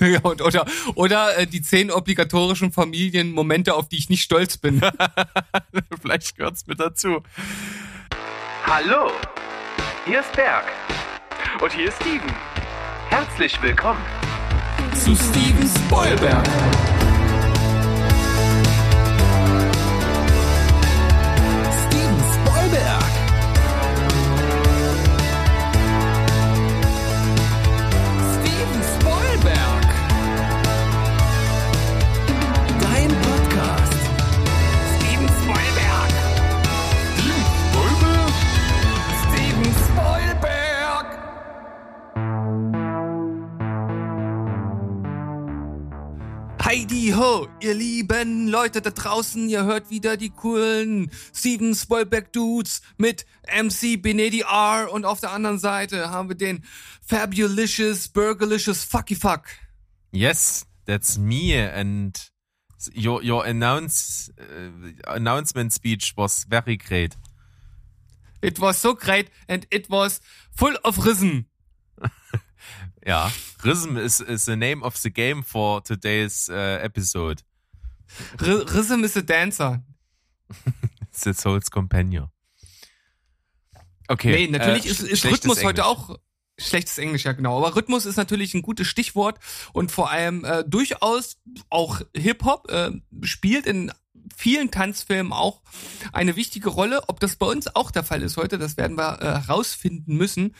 ja, und, oder oder äh, die zehn obligatorischen Familienmomente, auf die ich nicht stolz bin. Vielleicht gehört's mit dazu. Hallo, hier ist Berg. Und hier ist Steven. Herzlich willkommen Zu Steven Spoilberg. Ho, ihr lieben Leute da draußen, ihr hört wieder die coolen Steven Spoilberg Dudes mit MC Benedi R und auf der anderen Seite haben wir den Fabulicious Burgerlicious Fucky Fuck. Yes, that's me and your your announce uh, announcement speech was very great. It was so great and it was full of risen. Ja, Rhythm is is the name of the game for today's uh, episode. R Rhythm is a dancer. It's the Soul's Companion. Okay. Nee, natürlich äh, ist, ist Rhythmus heute Englisch. auch schlechtes Englisch, ja genau. Aber Rhythmus ist natürlich ein gutes Stichwort und vor allem äh, durchaus auch Hip-Hop äh, spielt in vielen Tanzfilmen auch eine wichtige Rolle. Ob das bei uns auch der Fall ist heute, das werden wir äh, herausfinden müssen,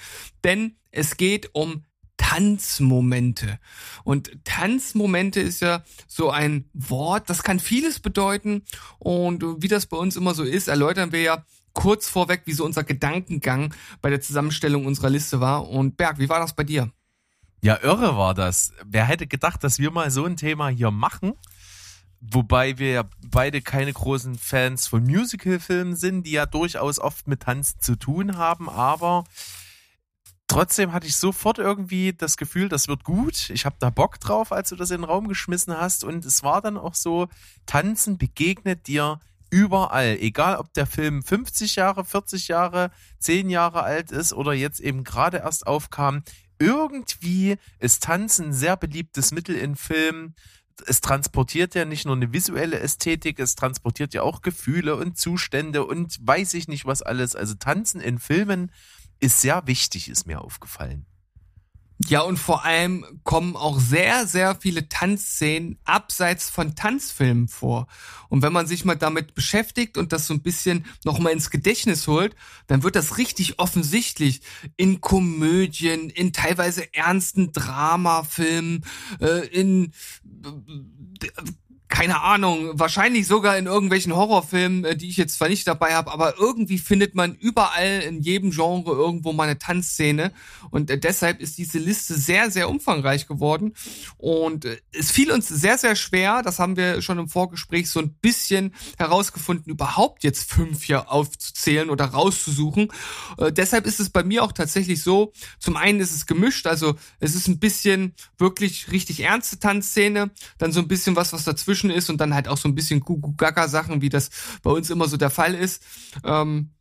denn es geht um Tanzmomente. Und Tanzmomente ist ja so ein Wort, das kann vieles bedeuten. Und wie das bei uns immer so ist, erläutern wir ja kurz vorweg, wie so unser Gedankengang bei der Zusammenstellung unserer Liste war. Und Berg, wie war das bei dir? Ja, irre war das. Wer hätte gedacht, dass wir mal so ein Thema hier machen? Wobei wir ja beide keine großen Fans von Musicalfilmen sind, die ja durchaus oft mit Tanz zu tun haben, aber trotzdem hatte ich sofort irgendwie das Gefühl, das wird gut. Ich habe da Bock drauf, als du das in den Raum geschmissen hast. Und es war dann auch so, Tanzen begegnet dir überall. Egal, ob der Film 50 Jahre, 40 Jahre, 10 Jahre alt ist oder jetzt eben gerade erst aufkam. Irgendwie ist Tanzen ein sehr beliebtes Mittel in Filmen. Es transportiert ja nicht nur eine visuelle Ästhetik, es transportiert ja auch Gefühle und Zustände und weiß ich nicht was alles. Also Tanzen in Filmen ist sehr wichtig, ist mir aufgefallen. Ja, und vor allem kommen auch sehr, sehr viele Tanzszenen abseits von Tanzfilmen vor. Und wenn man sich mal damit beschäftigt und das so ein bisschen nochmal ins Gedächtnis holt, dann wird das richtig offensichtlich in Komödien, in teilweise ernsten Dramafilmen, äh, in äh, keine Ahnung, wahrscheinlich sogar in irgendwelchen Horrorfilmen, äh, die ich jetzt zwar nicht dabei habe, aber irgendwie findet man überall in jedem Genre irgendwo mal eine Tanzszene und äh, deshalb ist diese Liste sehr, sehr umfangreich geworden und äh, es fiel uns sehr, sehr schwer, das haben wir schon im Vorgespräch so ein bisschen herausgefunden, überhaupt jetzt fünf hier aufzuzählen oder rauszusuchen. Äh, deshalb ist es bei mir auch tatsächlich so, zum einen ist es gemischt, also es ist ein bisschen wirklich richtig ernste Tanzszene, dann so ein bisschen was, was dazwischen ist und dann halt auch so ein bisschen Gugu-Gaga-Sachen, wie das bei uns immer so der Fall ist. Ähm,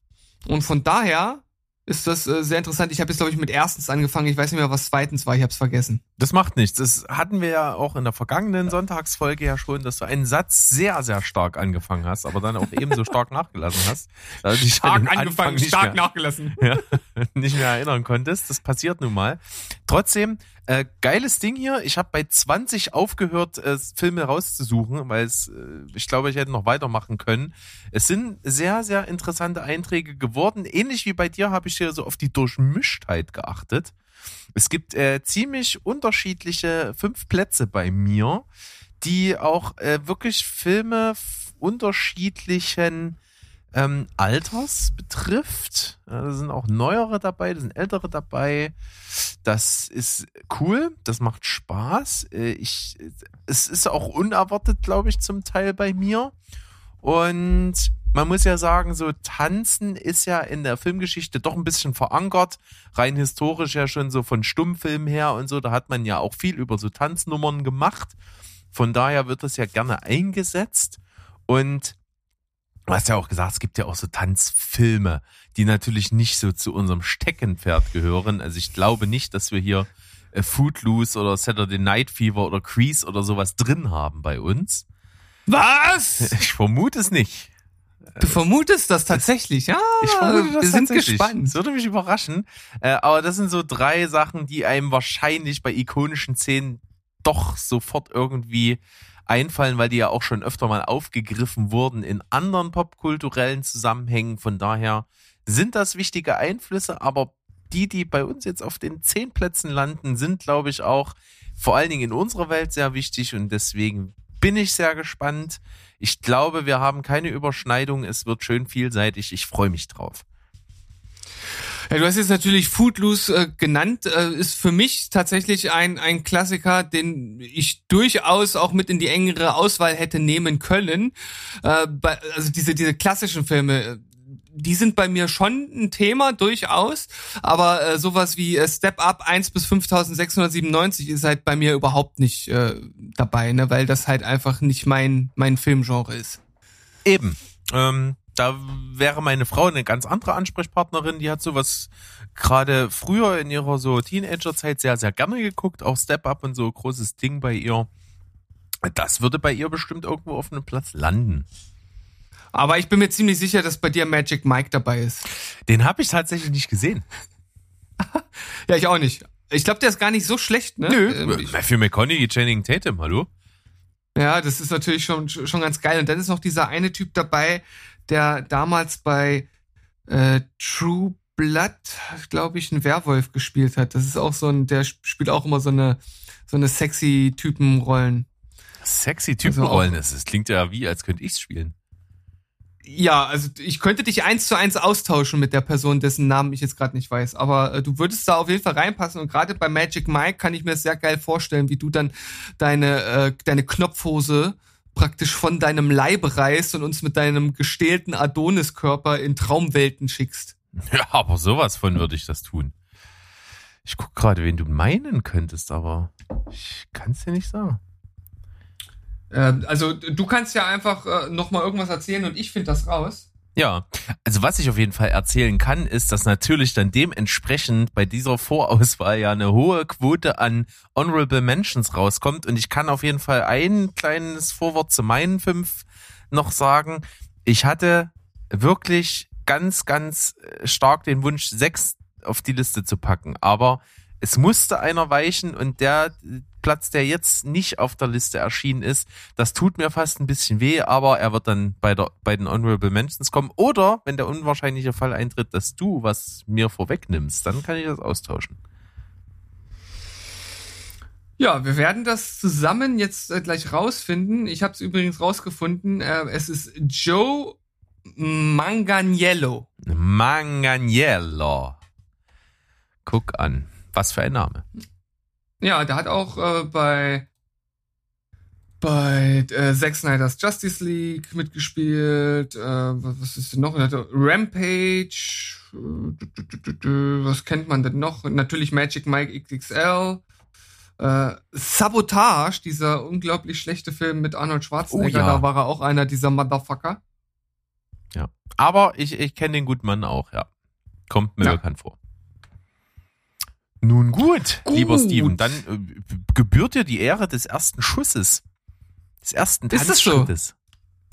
und von daher ist das äh, sehr interessant. Ich habe jetzt, glaube ich, mit erstens angefangen. Ich weiß nicht mehr, was zweitens war. Ich habe es vergessen. Das macht nichts. Das hatten wir ja auch in der vergangenen Sonntagsfolge ja schon, dass du einen Satz sehr, sehr stark angefangen hast, aber dann auch ebenso stark nachgelassen hast. Da du dich an den Anfang nicht stark mehr, nachgelassen. ja, nicht mehr erinnern konntest. Das passiert nun mal. Trotzdem, äh, geiles Ding hier. Ich habe bei 20 aufgehört, äh, Filme rauszusuchen, weil es, äh, ich glaube, ich hätte noch weitermachen können. Es sind sehr, sehr interessante Einträge geworden. Ähnlich wie bei dir habe ich hier so auf die Durchmischtheit geachtet. Es gibt äh, ziemlich unterschiedliche fünf Plätze bei mir, die auch äh, wirklich Filme unterschiedlichen ähm, Alters betrifft. Ja, Da sind auch neuere dabei, da sind ältere dabei. Das ist cool, das macht Spaß. Äh, Ich, es ist auch unerwartet, glaube ich, zum Teil bei mir. Und man muss ja sagen, so Tanzen ist ja in der Filmgeschichte doch ein bisschen verankert, rein historisch ja schon so von Stummfilmen her und so. Da hat man ja auch viel über so Tanznummern gemacht. Von daher wird das ja gerne eingesetzt. Und du hast ja auch gesagt, es gibt ja auch so Tanzfilme, die natürlich nicht so zu unserem Steckenpferd gehören. Also ich glaube nicht, dass wir hier äh, Footloose oder Saturday Night Fever oder Crease oder sowas drin haben bei uns. Was? Ich vermute es nicht. Du vermutest das tatsächlich, ja? Ich vermute das wir sind gespannt. Das würde mich überraschen. Äh, aber das sind so drei Sachen, die einem wahrscheinlich bei ikonischen Szenen doch sofort irgendwie einfallen, weil die ja auch schon öfter mal aufgegriffen wurden in anderen popkulturellen Zusammenhängen. Von daher sind das wichtige Einflüsse, aber die, die bei uns jetzt auf den zehn Plätzen landen, sind, glaube ich, auch vor allen Dingen in unserer Welt sehr wichtig und deswegen bin ich sehr gespannt. Ich glaube, wir haben keine Überschneidung. Es wird schön vielseitig. Ich freue mich drauf. Ja, du hast jetzt natürlich Footloose äh, genannt, äh, ist für mich tatsächlich ein, ein Klassiker, den ich durchaus auch mit in die engere Auswahl hätte nehmen können. Äh, bei, also diese, diese klassischen Filme, äh, die sind bei mir schon ein Thema durchaus, aber äh, sowas wie äh, Step Up 1 bis 5697 ist halt bei mir überhaupt nicht äh, dabei, ne, weil das halt einfach nicht mein mein Filmgenre ist. Eben. Ähm, da wäre meine Frau eine ganz andere Ansprechpartnerin, die hat sowas gerade früher in ihrer so Teenagerzeit sehr, sehr gerne geguckt, auch Step Up und so großes Ding bei ihr. Das würde bei ihr bestimmt irgendwo auf einem Platz landen. Aber ich bin mir ziemlich sicher, dass bei dir Magic Mike dabei ist. Den habe ich tatsächlich nicht gesehen. Ja, ich auch nicht. Ich glaube, der ist gar nicht so schlecht, ne? Ähm, ich, Für McConaughey, Channing Tatum, hallo? ja, das ist natürlich schon, schon ganz geil. Und dann ist noch dieser eine Typ dabei, der damals bei äh, True Blood, glaube ich, einen Werwolf gespielt hat. Das ist auch so ein, der spielt auch immer so eine, so eine sexy Typenrollen. Sexy Typenrollen ist. Das klingt ja wie, als könnte ich's spielen. Ja, also ich könnte dich eins zu eins austauschen mit der Person, dessen Namen ich jetzt gerade nicht weiß. Aber äh, du würdest da auf jeden Fall reinpassen. Und gerade bei Magic Mike kann ich mir sehr geil vorstellen, wie du dann deine, äh, deine Knopfhose praktisch von deinem Leib reißt und uns mit deinem gestählten Adoniskörper in Traumwelten schickst. Ja, aber sowas von würde ich das tun. Ich guck gerade, wen du meinen könntest, aber ich kann's dir nicht sagen. Ähm, also du kannst ja einfach äh, noch mal irgendwas erzählen und ich finde das raus. Ja, also was ich auf jeden Fall erzählen kann, ist, dass natürlich dann dementsprechend bei dieser Vorauswahl ja eine hohe Quote an Honorable Mentions rauskommt. Und ich kann auf jeden Fall ein kleines Vorwort zu meinen fünf noch sagen. Ich hatte wirklich ganz, ganz äh, stark den Wunsch, sechs auf die Liste zu packen. Aber es musste einer weichen und der Platz, der jetzt nicht auf der Liste erschienen ist, das tut mir fast ein bisschen weh, aber er wird dann bei, der, bei den Honorable Mentions kommen. Oder wenn der unwahrscheinliche Fall eintritt, dass du was mir vorwegnimmst, dann kann ich das austauschen. Ja, wir werden das zusammen jetzt äh, gleich rausfinden. Ich habe es übrigens rausgefunden. Äh, es ist Joe Manganiello. Manganiello. Guck an. Was für ein Name. Ja, der hat auch äh, bei bei äh, Zack Snyder's Justice League mitgespielt. Äh, was, ist denn noch? Rampage. Äh, Was kennt man denn noch? Natürlich Magic Mike XXL. Äh, Sabotage, dieser unglaublich schlechte Film mit Arnold Schwarzenegger, Oh ja. da war er auch einer dieser Motherfucker. Ja. Aber ich, ich kenne den guten Mann auch, ja. Kommt mir Ja. bekannt vor. Nun gut, Gut. lieber Steven, dann äh, gebührt dir die Ehre des ersten Schusses. Des ersten Ist das so? Tanzschrittes.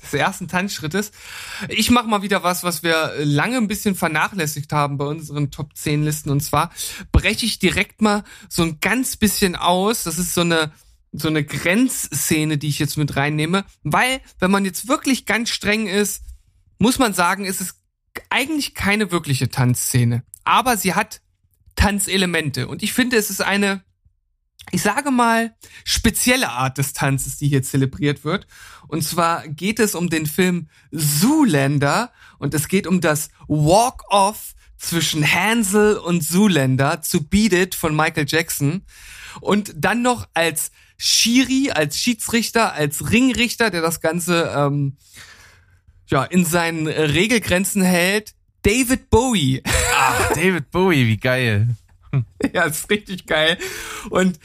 des ersten Tanzschrittes. Ich mache mal wieder was, was wir lange ein bisschen vernachlässigt haben bei unseren Top 10 Listen. Und zwar breche ich direkt mal so ein ganz bisschen aus. Das ist so eine, so eine Grenzszene, die ich jetzt mit reinnehme. Weil, wenn man jetzt wirklich ganz streng ist, muss man sagen, ist es eigentlich keine wirkliche Tanzszene. Aber sie hat Tanzelemente. Und ich finde, es ist eine, ich sage mal, spezielle Art des Tanzes, die hier zelebriert wird. Und zwar geht es um den Film Zoolander und es geht um das Walk-Off zwischen Hansel und Zoolander zu Beat It von Michael Jackson. Und dann noch als Schiri, als Schiedsrichter, als Ringrichter, der das Ganze ähm, ja in seinen Regelgrenzen hält, David Bowie. Ach, David Bowie, wie geil. Ja, ist richtig geil. Und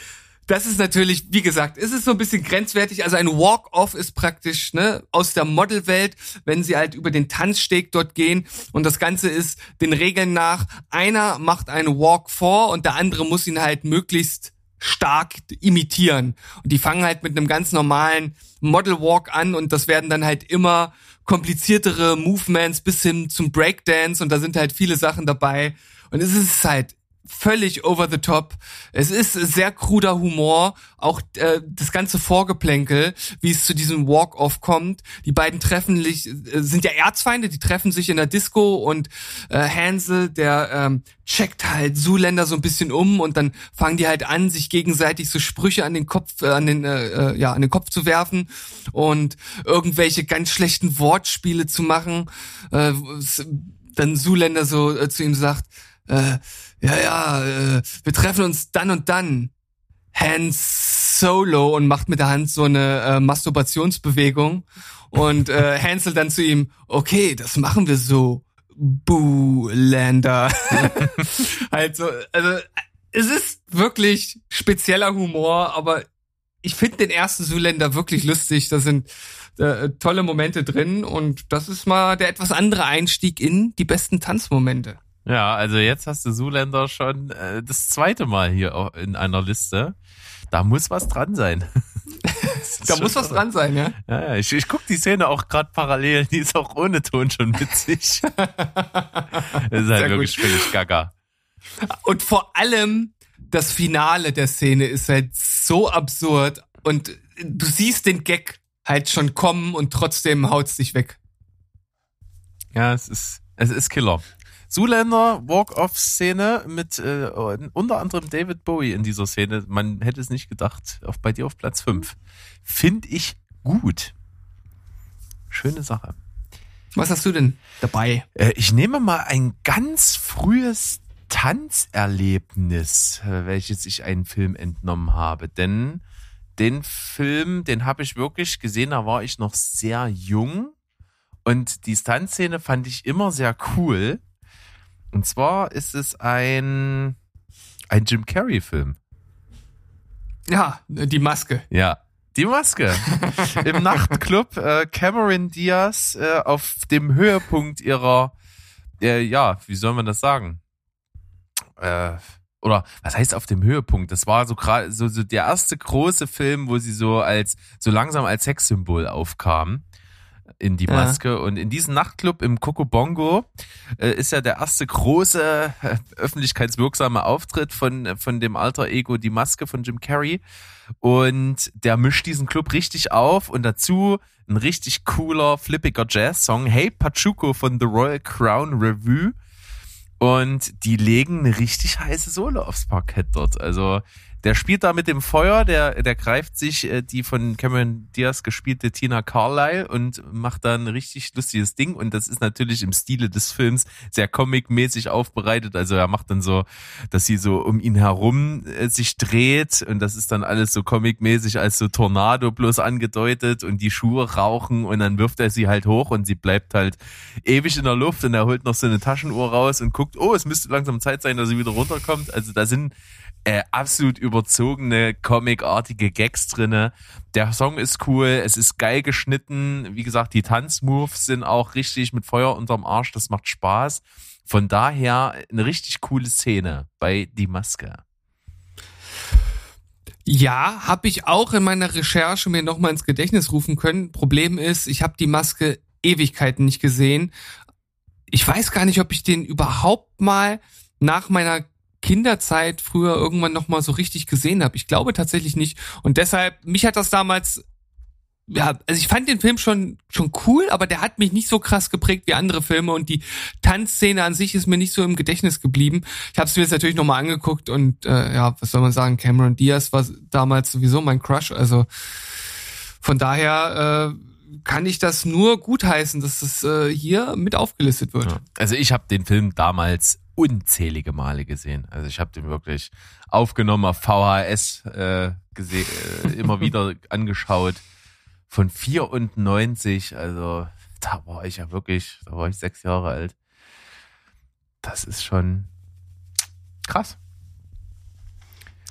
das ist natürlich, wie gesagt, ist es so ein bisschen grenzwertig. Also ein Walk-Off ist praktisch ne, aus der Modelwelt, wenn sie halt über den Tanzsteg dort gehen. Und das Ganze ist den Regeln nach, einer macht einen Walk vor und der andere muss ihn halt möglichst stark imitieren. Und die fangen halt mit einem ganz normalen Model Walk an und das werden dann halt immer kompliziertere Movements bis hin zum Breakdance und da sind halt viele Sachen dabei. Und es ist halt völlig over the top. Es ist sehr kruder Humor, auch äh, das ganze Vorgeplänkel, wie es zu diesem Walk-off kommt. Die beiden treffen sich, äh, sind ja Erzfeinde, die treffen sich in der Disco und äh, Hansel, der ähm, checkt halt Zuländer so ein bisschen um und dann fangen die halt an, sich gegenseitig so Sprüche an den Kopf, äh, an den äh, äh ja an den Kopf zu werfen und irgendwelche ganz schlechten Wortspiele zu machen. Äh, dann Zuländer so äh, zu ihm sagt, äh, ja, ja, äh, wir treffen uns dann und dann. Hans Solo und macht mit der Hand so eine äh, Masturbationsbewegung. Und äh, Hansel dann zu ihm, okay, das machen wir so. Boolander. also, also, es ist wirklich spezieller Humor, aber ich finde den ersten Zuländer wirklich lustig. Da sind äh, tolle Momente drin und das ist mal der etwas andere Einstieg in die besten Tanzmomente. Ja, also jetzt hast du Zuländer schon äh, das zweite Mal hier in einer Liste. Da muss was dran sein. da muss was dran sein, ja? Ja, ja ich, ich gucke die Szene auch gerade parallel. Die ist auch ohne Ton schon witzig. das ist halt Sehr wirklich gut. völlig gaga. Und vor allem das Finale der Szene ist halt so absurd und du siehst den Gag halt schon kommen und trotzdem haut's dich weg. Ja, es ist, es ist Killer. Zuländer Walk-Off-Szene mit äh, unter anderem David Bowie in dieser Szene. Man hätte es nicht gedacht. Auf, bei dir auf Platz 5. Finde ich gut. Schöne Sache. Was hast du denn dabei? Äh, ich nehme mal ein ganz frühes Tanzerlebnis, äh, welches ich einen Film entnommen habe. Denn den Film, den habe ich wirklich gesehen, da war ich noch sehr jung. Und die Tanzszene fand ich immer sehr cool. Und zwar ist es ein, ein Jim Carrey-Film. Ja, die Maske. Ja, die Maske. Im Nachtclub äh, Cameron Diaz äh, auf dem Höhepunkt ihrer, äh, ja, wie soll man das sagen? Äh, oder was heißt auf dem Höhepunkt? Das war so gerade so, so der erste große Film, wo sie so als so langsam als Sexsymbol aufkam in die Maske. Ja. Und in diesem Nachtclub im Bongo äh, ist ja der erste große äh, öffentlichkeitswirksame Auftritt von, von dem alter Ego Die Maske von Jim Carrey. Und der mischt diesen Club richtig auf und dazu ein richtig cooler, flippiger Jazz-Song. Hey Pachuco von The Royal Crown Revue. Und die legen eine richtig heiße Sohle aufs Parkett dort. Also der spielt da mit dem Feuer, der, der greift sich äh, die von Cameron Diaz gespielte Tina Carlyle und macht da ein richtig lustiges Ding. Und das ist natürlich im Stile des Films sehr comic-mäßig aufbereitet. Also er macht dann so, dass sie so um ihn herum äh, sich dreht und das ist dann alles so comic-mäßig als so Tornado bloß angedeutet und die Schuhe rauchen und dann wirft er sie halt hoch und sie bleibt halt ewig in der Luft und er holt noch so eine Taschenuhr raus und guckt, oh, es müsste langsam Zeit sein, dass sie wieder runterkommt. Also da sind äh, absolut überzogene, comicartige Gags drinne. Der Song ist cool, es ist geil geschnitten. Wie gesagt, die Tanzmoves sind auch richtig mit Feuer unterm Arsch, das macht Spaß. Von daher eine richtig coole Szene bei Die Maske. Ja, habe ich auch in meiner Recherche mir nochmal ins Gedächtnis rufen können. Problem ist, ich habe die Maske Ewigkeiten nicht gesehen. Ich weiß gar nicht, ob ich den überhaupt mal nach meiner Kinderzeit früher irgendwann noch mal so richtig gesehen habe. Ich glaube tatsächlich nicht. Und deshalb, mich hat das damals ja, also ich fand den Film schon schon cool, aber der hat mich nicht so krass geprägt wie andere Filme und die Tanzszene an sich ist mir nicht so im Gedächtnis geblieben. Ich habe es mir jetzt natürlich noch mal angeguckt und äh, ja, was soll man sagen? Cameron Diaz war damals sowieso mein Crush, also von daher äh, kann ich das nur gutheißen, dass das äh, hier mit aufgelistet wird. Ja. Also ich habe den Film damals unzählige Male gesehen. Also ich habe den wirklich aufgenommen auf VHS äh, gesehen, äh, immer wieder angeschaut. Von 94, also da war ich ja wirklich, da war ich sechs Jahre alt. Das ist schon krass.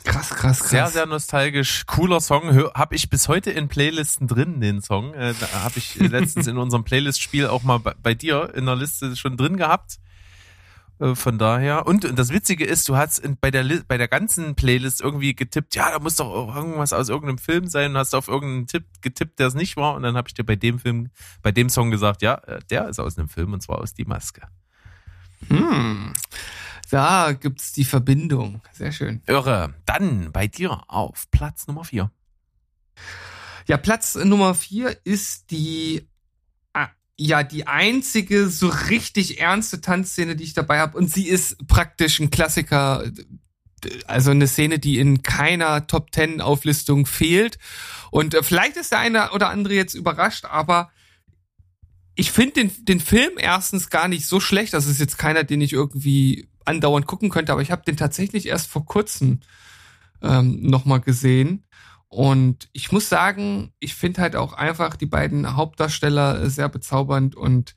Krass, krass, krass. Sehr, sehr nostalgisch. Cooler Song. Habe ich bis heute in Playlisten drin, den Song. Äh, Habe ich letztens in unserem Playlist-Spiel auch mal bei, bei dir in der Liste schon drin gehabt. Äh, Von daher. Und, und das Witzige ist, du hast in, bei der bei der ganzen Playlist irgendwie getippt, ja, da muss doch irgendwas aus irgendeinem Film sein und hast auf irgendeinen Tipp getippt, der es nicht war. Und dann habe ich dir bei dem Film, bei dem Song gesagt, ja, äh, der ist aus einem Film und zwar aus Die Maske. Hm. Da gibt's die Verbindung. Sehr schön. Irre. Dann bei dir auf Platz Nummer vier. Ja, Platz Nummer vier ist die ja die einzige so richtig ernste Tanzszene, die ich dabei habe. Und sie ist praktisch ein Klassiker. Also eine Szene, die in keiner Top Ten Auflistung fehlt. Und äh, vielleicht ist der eine oder andere jetzt überrascht, aber ich finde den, den Film erstens gar nicht so schlecht. Das ist jetzt keiner, den ich irgendwie andauernd gucken könnte, aber ich habe den tatsächlich erst vor kurzem ähm, nochmal gesehen. Und ich muss sagen, ich finde halt auch einfach die beiden Hauptdarsteller sehr bezaubernd und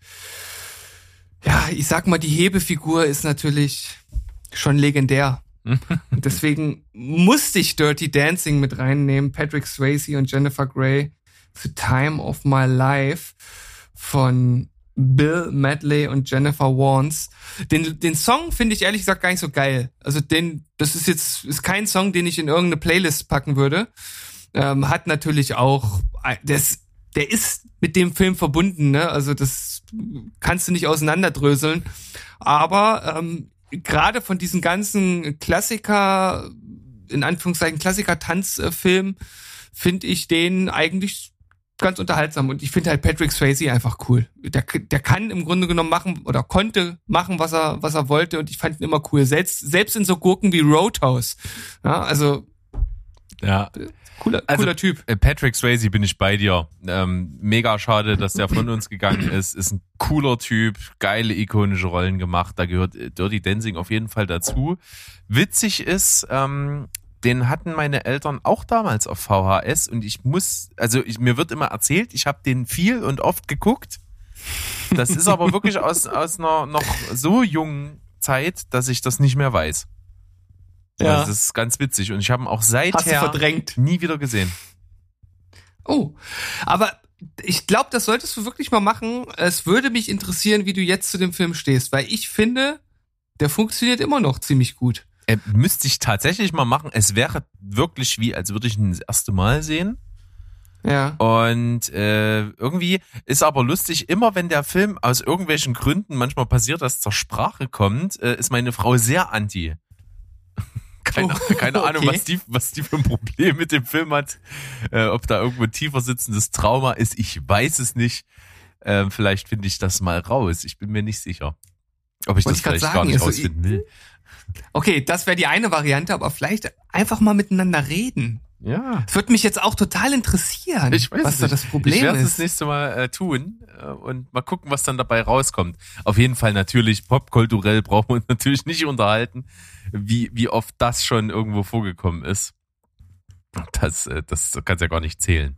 ja, ich sag mal, die Hebefigur ist natürlich schon legendär. Und deswegen musste ich Dirty Dancing mit reinnehmen, Patrick Swayze und Jennifer Grey The Time of My Life von Bill Medley und Jennifer Warnes. Den, den Song finde ich ehrlich gesagt gar nicht so geil. Also den, das ist jetzt, ist kein Song, den ich in irgendeine Playlist packen würde. Ähm, hat natürlich auch, das, der ist mit dem Film verbunden, ne? Also das kannst du nicht auseinanderdröseln. Aber ähm, gerade von diesen ganzen Klassiker, in Anführungszeichen Klassiker-Tanzfilmen, finde ich den eigentlich ganz unterhaltsam. Und ich finde halt Patrick Swayze einfach cool. Der, der kann im Grunde genommen machen oder konnte machen, was er, was er wollte. Und ich fand ihn immer cool. Selbst, selbst in so Gurken wie Roadhouse. Ja, also Ja. cooler, Also, cooler Typ. Äh, Patrick Swayze bin ich bei dir. Ähm, mega schade, dass der von uns gegangen ist. Ist ein cooler Typ, geile ikonische Rollen gemacht. Da gehört äh, Dirty Dancing auf jeden Fall dazu. Witzig ist, ähm, den hatten meine Eltern auch damals auf VHS und ich muss, also ich, mir wird immer erzählt, ich habe den viel und oft geguckt. Das ist aber wirklich aus, aus einer noch so jungen Zeit, dass ich das nicht mehr weiß. Ja. Das ist ganz witzig und ich habe ihn auch seither verdrängt. nie wieder gesehen. Oh, aber ich glaube, das solltest du wirklich mal machen. Es würde mich interessieren, wie du jetzt zu dem Film stehst, weil ich finde, der funktioniert immer noch ziemlich gut. Äh, müsste ich tatsächlich mal machen. Es wäre wirklich wie, als würde ich ihn das erste Mal sehen. Ja. Und äh, irgendwie ist aber lustig, immer wenn der Film aus irgendwelchen Gründen, manchmal passiert das zur Sprache kommt, äh, ist meine Frau sehr anti. Keine, Oh, keine Ahnung, okay. was die, was die für ein Problem mit dem Film hat. Äh, ob da irgendwo tiefer sitzendes Trauma ist, ich weiß es nicht. Ähm, vielleicht finde ich das mal raus. Ich bin mir nicht sicher. Ob ich Wollte das ich vielleicht gar sagen, nicht also rausfinden will. Okay, das wäre die eine Variante, aber vielleicht einfach mal miteinander reden. Ja. Es würde mich jetzt auch total interessieren, Ich weiß was da das Problem ich werde es ist. das nächste Mal äh, tun äh, und mal gucken, was dann dabei rauskommt. Auf jeden Fall natürlich, popkulturell brauchen wir uns natürlich nicht unterhalten, wie, wie oft das schon irgendwo vorgekommen ist. Das, äh, das kannst ja gar nicht zählen.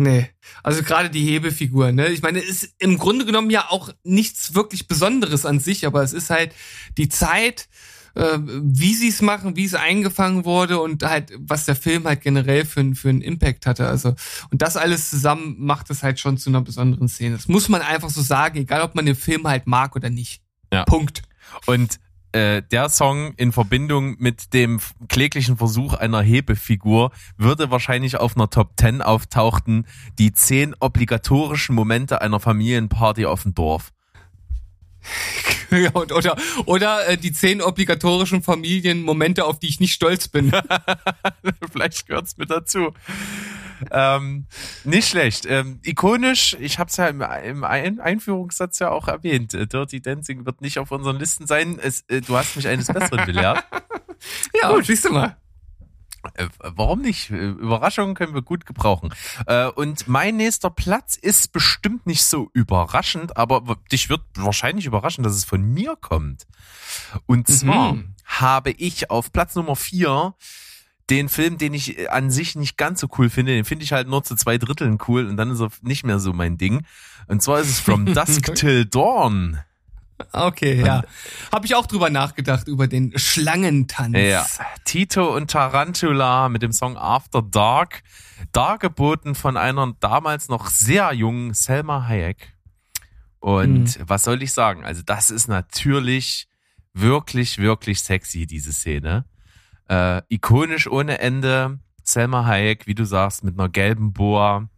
Nee, also gerade die Hebefigur, ne? Ich meine, es ist im Grunde genommen ja auch nichts wirklich Besonderes an sich, aber es ist halt die Zeit, äh, wie sie es machen, wie es eingefangen wurde und halt, was der Film halt generell für, einen- für einen Impact hatte. Also, und das alles zusammen macht es halt schon zu einer besonderen Szene. Das muss man einfach so sagen, egal ob man den Film halt mag oder nicht. Ja. Punkt. Und äh, der Song in Verbindung mit dem kläglichen Versuch einer Hebefigur würde wahrscheinlich auf einer Top 10 auftauchten, die zehn obligatorischen Momente einer Familienparty auf dem Dorf. Und, oder oder äh, die zehn obligatorischen Familienmomente, auf die ich nicht stolz bin. Vielleicht gehört's mit dazu. Ähm, nicht schlecht. Ähm, ikonisch, ich habe es ja im, im Ein Einführungssatz ja auch erwähnt. äh, Dirty Dancing wird nicht auf unseren Listen sein. Es, äh, du hast mich eines Besseren belehrt. ja, und siehst du mal. Äh, warum nicht? Äh, Überraschungen können wir gut gebrauchen. Äh, und mein nächster Platz ist bestimmt nicht so überraschend, aber dich wird wahrscheinlich überraschen, dass es von mir kommt. Und zwar Mhm. habe ich auf Platz Nummer vier den Film, den ich äh, an sich nicht ganz so cool finde, den finde ich halt nur zu zwei Dritteln cool und dann ist er nicht mehr so mein Ding. Und zwar ist es From Dusk Till Dawn. Okay, ja. Habe ich auch drüber nachgedacht, über den Schlangentanz. Ja, Tito und Tarantula mit dem Song After Dark, dargeboten von einer damals noch sehr jungen Selma Hayek. Und was soll ich sagen? Also das ist natürlich wirklich, wirklich sexy, diese Szene. Äh, ikonisch ohne Ende. Selma Hayek, wie du sagst, mit einer gelben Boa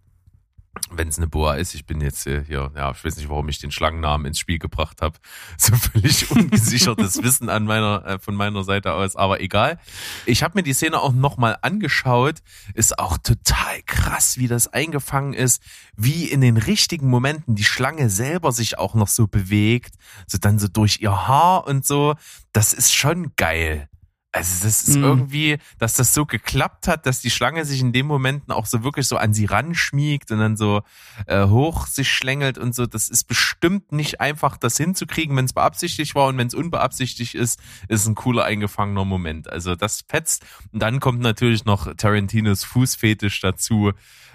wenn es eine Boa ist, ich bin jetzt hier, ja, ich weiß nicht, warum ich den Schlangennamen ins Spiel gebracht habe. So völlig ungesichertes Wissen an meiner, äh, von meiner Seite aus, aber egal. Ich habe mir die Szene auch nochmal angeschaut. Ist auch total krass, wie das eingefangen ist, wie in den richtigen Momenten die Schlange selber sich auch noch so bewegt, so dann so durch ihr Haar und so. Das ist schon geil. Also das ist mhm. irgendwie, dass das so geklappt hat, dass die Schlange sich in dem Momenten auch so wirklich so an sie ranschmiegt und dann so äh, hoch sich schlängelt und so. Das ist bestimmt nicht einfach, das hinzukriegen, wenn es beabsichtigt war und wenn es unbeabsichtigt ist, ist ein cooler eingefangener Moment. Also das fetzt. Und dann kommt natürlich noch Tarantinos Fußfetisch dazu.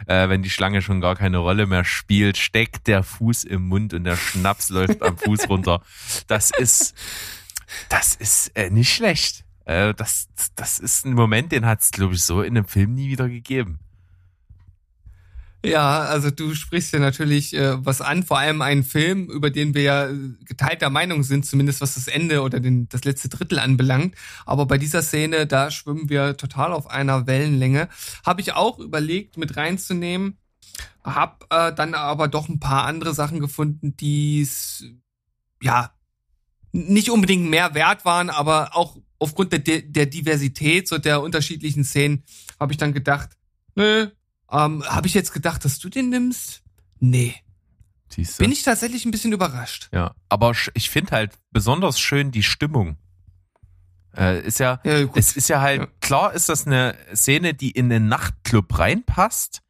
Äh, wenn die Schlange schon gar keine Rolle mehr spielt, steckt der Fuß im Mund und der Schnaps läuft am Fuß runter. Das ist, das ist äh, nicht schlecht. Äh, das, das ist ein Moment, den hat es, glaube ich, so in einem Film nie wieder gegeben. Ja, also du sprichst ja natürlich äh, was an, vor allem einen Film, über den wir ja geteilter Meinung sind, zumindest was das Ende oder den, das letzte Drittel anbelangt. Aber bei dieser Szene, da schwimmen wir total auf einer Wellenlänge. Habe ich auch überlegt, mit reinzunehmen. Hab äh, dann aber doch ein paar andere Sachen gefunden, die ja nicht unbedingt mehr wert waren, aber auch aufgrund der, der Diversität und der unterschiedlichen Szenen habe ich dann gedacht, nö, ähm, habe ich jetzt gedacht, dass du den nimmst? Nee. Siehste? Bin ich tatsächlich ein bisschen überrascht. Ja, aber ich finde halt besonders schön die Stimmung. Äh, ist ja, ja es ist ja halt, ja. klar ist das eine Szene, die in den Nachtclub reinpasst,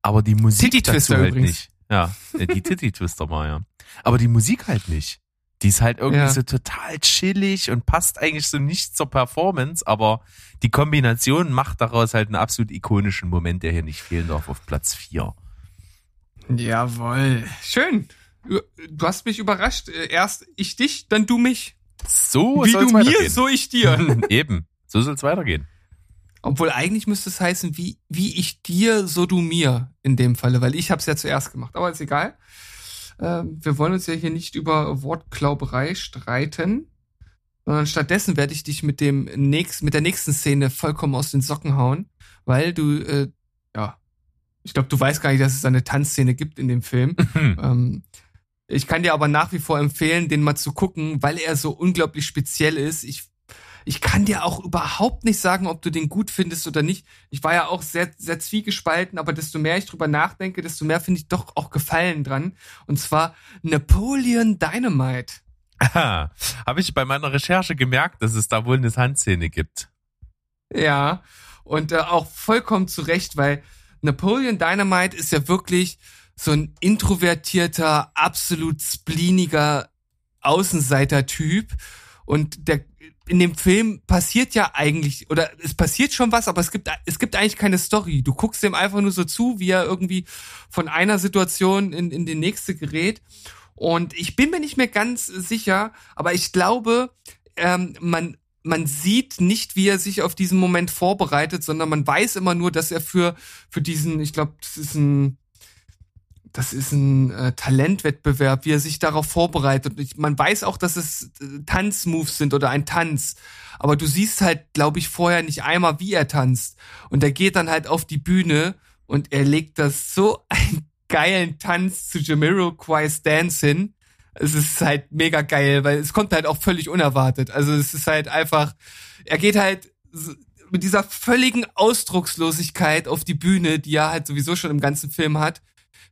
aber die Musik Titty dazu halt übrigens. nicht. Ja, die Titty Twister mal, ja. Aber die Musik halt nicht. Die ist halt irgendwie ja. so total chillig und passt eigentlich so nicht zur Performance, aber die Kombination macht daraus halt einen absolut ikonischen Moment, der hier nicht fehlen darf auf Platz 4. Jawoll. Schön. Du hast mich überrascht. Erst ich dich, dann du mich. So Wie du mir, so ich dir. Eben. So soll es weitergehen. Obwohl eigentlich müsste es heißen, wie, wie ich dir, so du mir in dem Falle, weil ich habe es ja zuerst gemacht. Aber ist egal. Ähm, wir wollen uns ja hier nicht über Wortklauberei streiten, sondern stattdessen werde ich dich mit dem nächsten, mit der nächsten Szene vollkommen aus den Socken hauen, weil du, äh, ja, ich glaube, du weißt gar nicht, dass es eine Tanzszene gibt in dem Film. Mhm. ähm, ich kann dir aber nach wie vor empfehlen, den mal zu gucken, weil er so unglaublich speziell ist. Ich ich kann dir auch überhaupt nicht sagen, ob du den gut findest oder nicht. Ich war ja auch sehr, sehr zwiegespalten, aber desto mehr ich drüber nachdenke, desto mehr finde ich doch auch Gefallen dran. Und zwar Napoleon Dynamite. Aha, habe ich bei meiner Recherche gemerkt, dass es da wohl eine Handszene gibt. Ja, und äh, auch vollkommen zu Recht, weil Napoleon Dynamite ist ja wirklich so ein introvertierter, absolut spleeniger Außenseiter-Typ. Und der in dem Film passiert ja eigentlich, oder es passiert schon was, aber es gibt, es gibt eigentlich keine Story. Du guckst dem einfach nur so zu, wie er irgendwie von einer Situation in, in die nächste gerät. Und ich bin mir nicht mehr ganz sicher, aber ich glaube, ähm, man, man sieht nicht, wie er sich auf diesen Moment vorbereitet, sondern man weiß immer nur, dass er für, für diesen, ich glaube, das ist ein, das ist ein äh, Talentwettbewerb, wie er sich darauf vorbereitet. Ich, man weiß auch, dass es äh, Tanzmoves sind oder ein Tanz. Aber du siehst halt, glaube ich, vorher nicht einmal, wie er tanzt. Und er geht dann halt auf die Bühne und er legt das so einen geilen Tanz zu Jamiroquai's Dance hin. Es ist halt mega geil, weil es kommt halt auch völlig unerwartet. Also es ist halt einfach, er geht halt mit dieser völligen Ausdruckslosigkeit auf die Bühne, die er halt sowieso schon im ganzen Film hat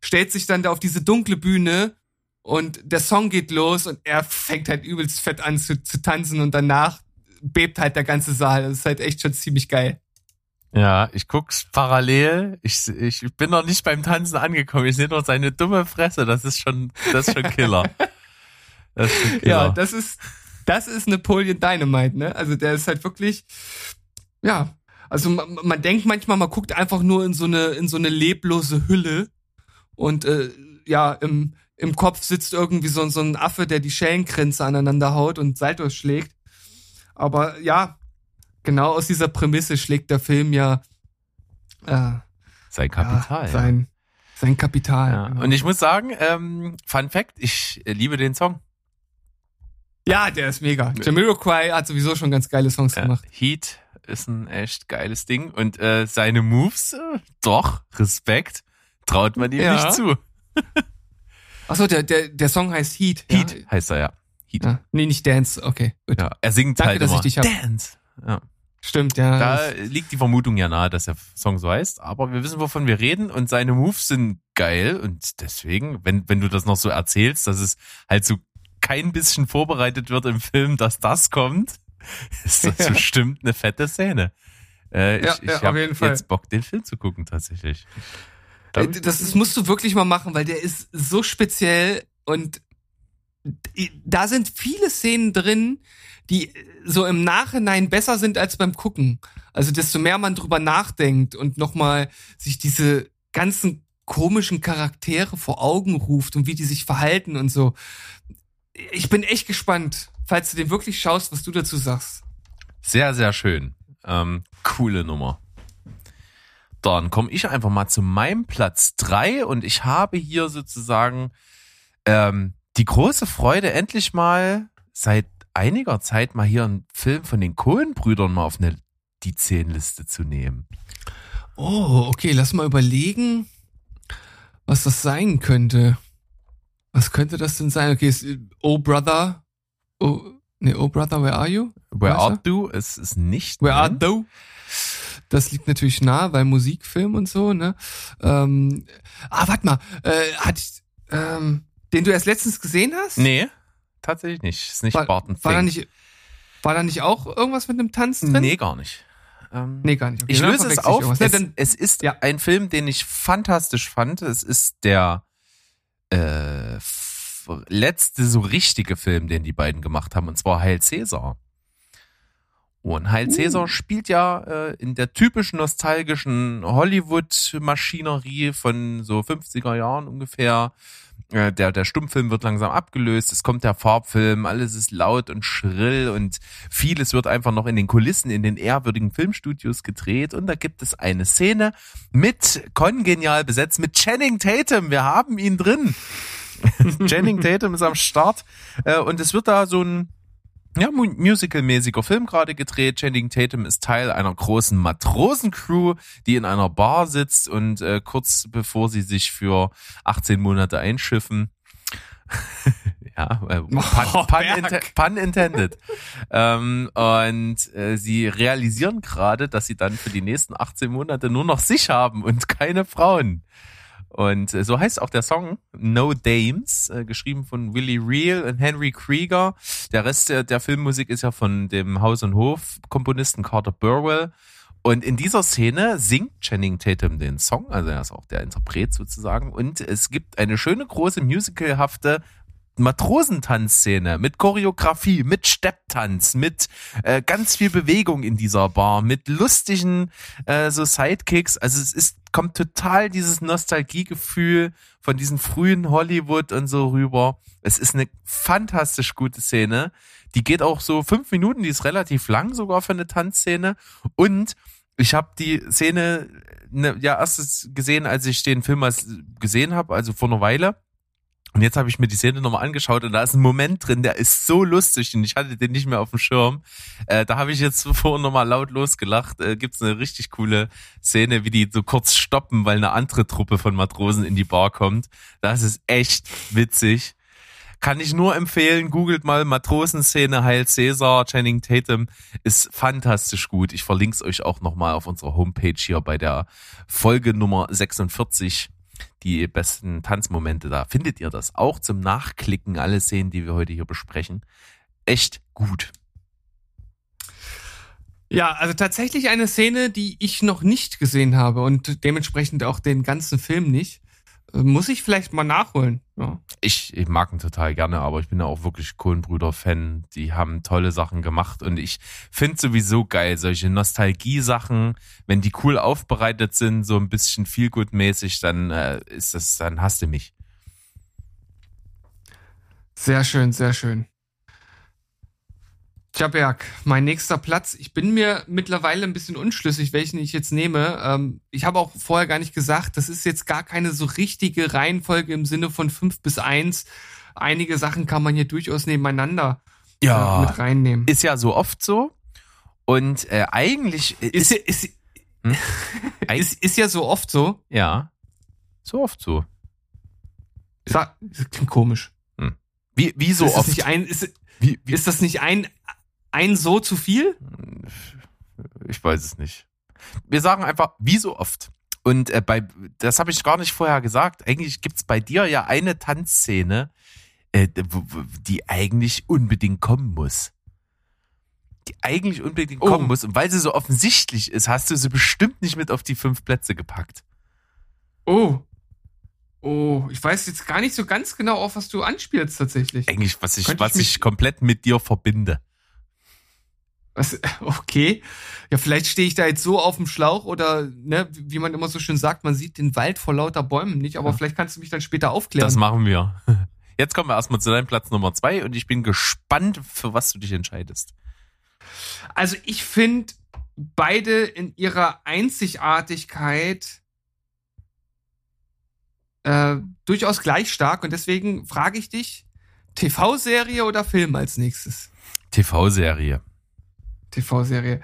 stellt sich dann da auf diese dunkle Bühne und der Song geht los und er fängt halt übelst fett an zu, zu tanzen und danach bebt halt der ganze Saal. Das ist halt echt schon ziemlich geil. Ja, ich guck's parallel. Ich, ich bin noch nicht beim Tanzen angekommen. Ich sehe noch seine dumme Fresse. Das ist schon, das ist schon Killer. Das ist schon Killer. Ja, das ist, das ist Napoleon Dynamite, ne? Also der ist halt wirklich, ja. Also man, man denkt manchmal, man guckt einfach nur in so eine, in so eine leblose Hülle und äh, ja, im, im Kopf sitzt irgendwie so, so ein Affe, der die Schellenkränze aneinander haut und Saltos schlägt. Aber ja, genau aus dieser Prämisse schlägt der Film ja äh, sein Kapital. Ja, sein, sein Kapital. Ja. Genau. Und ich muss sagen, ähm, Fun Fact, ich liebe den Song. Ja, der ist mega. Jamiroquai hat sowieso schon ganz geile Songs Ja, gemacht. Heat ist ein echt geiles Ding und äh, seine Moves, äh, doch, Respekt, traut man ihm Ja. nicht zu. Achso, der, der, der Song heißt Heat. Heat Ja? heißt er ja. Heat. Ja. Nee, nicht Dance. Okay, gut. Ja, er singt Danke, halt dass immer ich dich hab. Dance. Ja. Stimmt, ja. Da liegt die Vermutung ja nahe, dass der Song so heißt, aber wir wissen, wovon wir reden und seine Moves sind geil und deswegen, wenn, wenn du das noch so erzählst, dass es halt so kein bisschen vorbereitet wird im Film, dass das kommt, ist das Ja. bestimmt eine fette Szene. Äh, Ja, ich ich ja, auf habe jetzt Bock, den Film zu gucken tatsächlich. Äh, Das, das musst du wirklich mal machen, weil der ist so speziell und da sind viele Szenen drin, die so im Nachhinein besser sind als beim Gucken. Also desto mehr man drüber nachdenkt und nochmal sich diese ganzen komischen Charaktere vor Augen ruft und wie die sich verhalten und so. Ich bin echt gespannt, falls du den wirklich schaust, was du dazu sagst. Sehr, sehr schön. Ähm, coole Nummer. Dann komme ich einfach mal zu meinem Platz drei und ich habe hier sozusagen ähm, die große Freude, endlich mal seit einiger Zeit mal hier einen Film von den Cohen-Brüdern mal auf eine, die Zehn-Liste zu nehmen. Oh, okay, lass mal überlegen, was das sein könnte. Was könnte das denn sein? Okay, ist, Oh Brother. Oh, nee, Oh Brother, where are you? Where Weißt du? Art Du? Es ist nicht. Where drin. art thou? Das liegt natürlich nah, weil Musikfilm und so, ne? Ähm, ah, warte mal, äh, hat, ähm, den du erst letztens gesehen hast? Nee, tatsächlich nicht. Ist nicht War, Barton war da nicht, war da nicht auch irgendwas mit einem Tanz drin? Nee, gar nicht. Ähm, Nee, gar nicht. Okay, Ich löse es auf. Es, dann, es ist Ja. ein Film, den ich fantastisch fand. Es ist der äh, letzte so richtige Film, den die beiden gemacht haben, und zwar Heil Cäsar. Und Heil Uh. Cäsar spielt ja äh, in der typischen nostalgischen Hollywood-Maschinerie von so 50er Jahren ungefähr. Äh, Der, der Stummfilm wird langsam abgelöst, es kommt der Farbfilm, alles ist laut und schrill und vieles wird einfach noch in den Kulissen, in den ehrwürdigen Filmstudios gedreht und da gibt es eine Szene mit kongenial besetzt mit Channing Tatum. Wir haben ihn drin. Channing Tatum ist am Start äh, und es wird da so ein ja, mu- musical-mäßiger Film gerade gedreht. Channing Tatum ist Teil einer großen Matrosencrew, die in einer Bar sitzt und äh, kurz bevor sie sich für 18 Monate einschiffen, ja, äh, pun, Oh, pun, inte, pun intended. ähm, und äh, sie realisieren gerade, dass sie dann für die nächsten 18 Monate nur noch sich haben und keine Frauen. Und äh, so heißt auch der Song No Dames, äh, geschrieben von Willie Reel und Henry Krieger. Der Rest der, der Filmmusik ist ja von dem Haus- und Hof-Komponisten Carter Burwell. Und in dieser Szene singt Channing Tatum den Song, also er ist auch der Interpret sozusagen. Und es gibt eine schöne große musicalhafte Matrosentanzszene mit Choreografie, mit Stepptanz, mit äh, ganz viel Bewegung in dieser Bar, mit lustigen äh, so Sidekicks. Also es ist kommt total dieses Nostalgiegefühl von diesen frühen Hollywood und so rüber. Es ist eine fantastisch gute Szene. Die geht auch so fünf Minuten, die ist relativ lang sogar für eine Tanzszene. Und ich habe die Szene ne, ja erst gesehen, als ich den Film mal gesehen habe, also vor einer Weile. Und jetzt habe ich mir die Szene nochmal angeschaut und da ist ein Moment drin, der ist so lustig und ich hatte den nicht mehr auf dem Schirm. Äh, da habe ich jetzt vorhin nochmal laut losgelacht. Äh, gibt's eine richtig coole Szene, wie die so kurz stoppen, weil eine andere Truppe von Matrosen in die Bar kommt. Das ist echt witzig. Kann ich nur empfehlen, googelt mal Matrosenszene Heil Cäsar, Channing Tatum, ist fantastisch gut. Ich verlinke es euch auch nochmal auf unserer Homepage hier bei der Folge Nummer 46 die besten Tanzmomente da. Findet ihr das auch zum Nachklicken, alle Szenen, die wir heute hier besprechen? Echt gut. Ja, also tatsächlich eine Szene, die ich noch nicht gesehen habe und dementsprechend auch den ganzen Film nicht. Muss ich vielleicht mal nachholen. Ja. Ich, ich mag ihn total gerne, aber ich bin ja auch wirklich Kohlenbrüder-Fan. Die haben tolle Sachen gemacht und ich finde sowieso geil, solche Nostalgie-Sachen, wenn die cool aufbereitet sind, so ein bisschen feelgood-mäßig, dann äh, ist das, dann hast du mich. Sehr schön, sehr schön. Tja, Berg, mein nächster Platz. Ich bin mir mittlerweile ein bisschen unschlüssig, welchen ich jetzt nehme. Ähm, ich habe auch vorher gar nicht gesagt, das ist jetzt gar keine so richtige Reihenfolge im Sinne von fünf bis eins. Einige Sachen kann man hier durchaus nebeneinander Ja. äh, mit reinnehmen. Ist ja so oft so. Und äh, eigentlich Ist, ist, ist, Hm? ist, ist ja so oft so. ja so oft so. Das klingt komisch. Wie, wie so ist das oft? nicht ein, ist, wie, wie, ist das nicht ein, ein so zu viel? Ich weiß es nicht. Wir sagen einfach, wie so oft. Und äh, bei, das habe ich gar nicht vorher gesagt. Eigentlich gibt's bei dir ja eine Tanzszene, äh, die eigentlich unbedingt kommen muss. Die eigentlich unbedingt Oh. kommen muss. Und weil sie so offensichtlich ist, hast du sie bestimmt nicht mit auf die fünf Plätze gepackt. Oh. Oh, ich weiß jetzt gar nicht so ganz genau, auf was du anspielst tatsächlich. Eigentlich, was ich, Könnte ich was ich, mich- komplett mit dir verbinde. Was, okay. Ja, vielleicht stehe ich da jetzt so auf dem Schlauch oder, ne, wie man immer so schön sagt, man sieht den Wald vor lauter Bäumen nicht, aber Ja. vielleicht kannst du mich dann später aufklären. Das machen wir. Jetzt kommen wir erstmal zu deinem Platz Nummer zwei und ich bin gespannt, für was du dich entscheidest. Also ich finde beide in ihrer Einzigartigkeit äh, durchaus gleich stark und deswegen frage ich dich, TV-Serie oder Film als nächstes? TV-Serie. TV-Serie.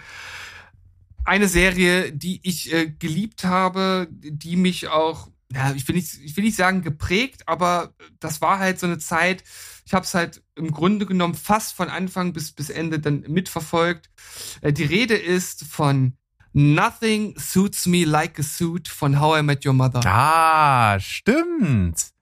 Eine Serie, die ich äh, geliebt habe, die mich auch, ja, ich will nicht, ich will nicht sagen geprägt, aber das war halt so eine Zeit. Ich habe es halt im Grunde genommen fast von Anfang bis bis Ende dann mitverfolgt. Äh, die Rede ist von Nothing Suits Me Like a Suit von How I Met Your Mother. Ah, stimmt.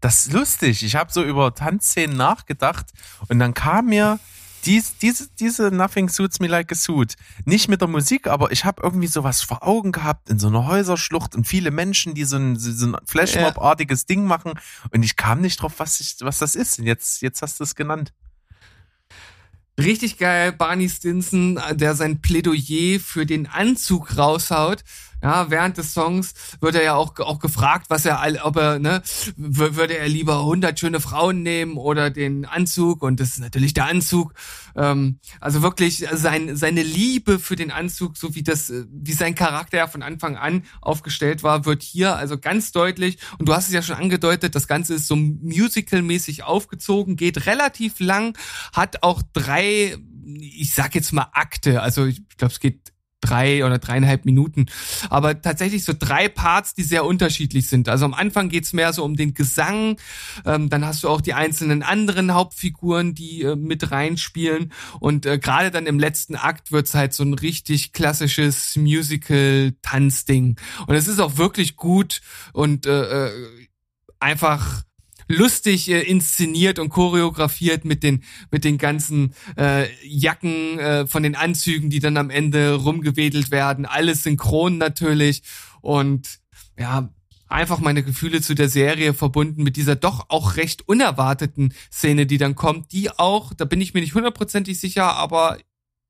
Das ist lustig. Ich habe so über Tanzszenen nachgedacht und dann kam mir dies, diese, diese Nothing Suits Me Like a Suit. Nicht mit der Musik, aber ich habe irgendwie sowas vor Augen gehabt in so einer Häuserschlucht und viele Menschen, die so ein, so ein Flashmob-artiges Ding machen und ich kam nicht drauf, was, ich, was das ist. Und jetzt, jetzt hast du es genannt. Richtig geil, Barney Stinson, der sein Plädoyer für den Anzug raushaut. Ja, während des Songs wird er ja auch, auch gefragt, was er, ob er, ne, würde er lieber 100 schöne Frauen nehmen oder den Anzug? Und das ist natürlich der Anzug. Ähm, also wirklich sein, seine Liebe für den Anzug, so wie das, wie sein Charakter ja von Anfang an aufgestellt war, wird hier also ganz deutlich. Und du hast es ja schon angedeutet, das Ganze ist so musical-mäßig aufgezogen, geht relativ lang, hat auch drei, ich sag jetzt mal Akte, also ich glaube, es geht drei oder dreieinhalb Minuten, aber tatsächlich so drei Parts, die sehr unterschiedlich sind. Also am Anfang geht's mehr so um den Gesang, ähm, dann hast du auch die einzelnen anderen Hauptfiguren, die äh, mit reinspielen. Und äh, gerade dann im letzten Akt wird's halt so ein richtig klassisches Musical-Tanzding. Und es ist auch wirklich gut und äh, äh, einfach lustig äh, inszeniert und choreografiert mit den mit den ganzen äh, Jacken äh, von den Anzügen, die dann am Ende rumgewedelt werden, alles synchron natürlich. Und ja einfach meine Gefühle zu der Serie verbunden mit dieser doch auch recht unerwarteten Szene, die dann kommt, die auch, da bin ich mir nicht hundertprozentig sicher, aber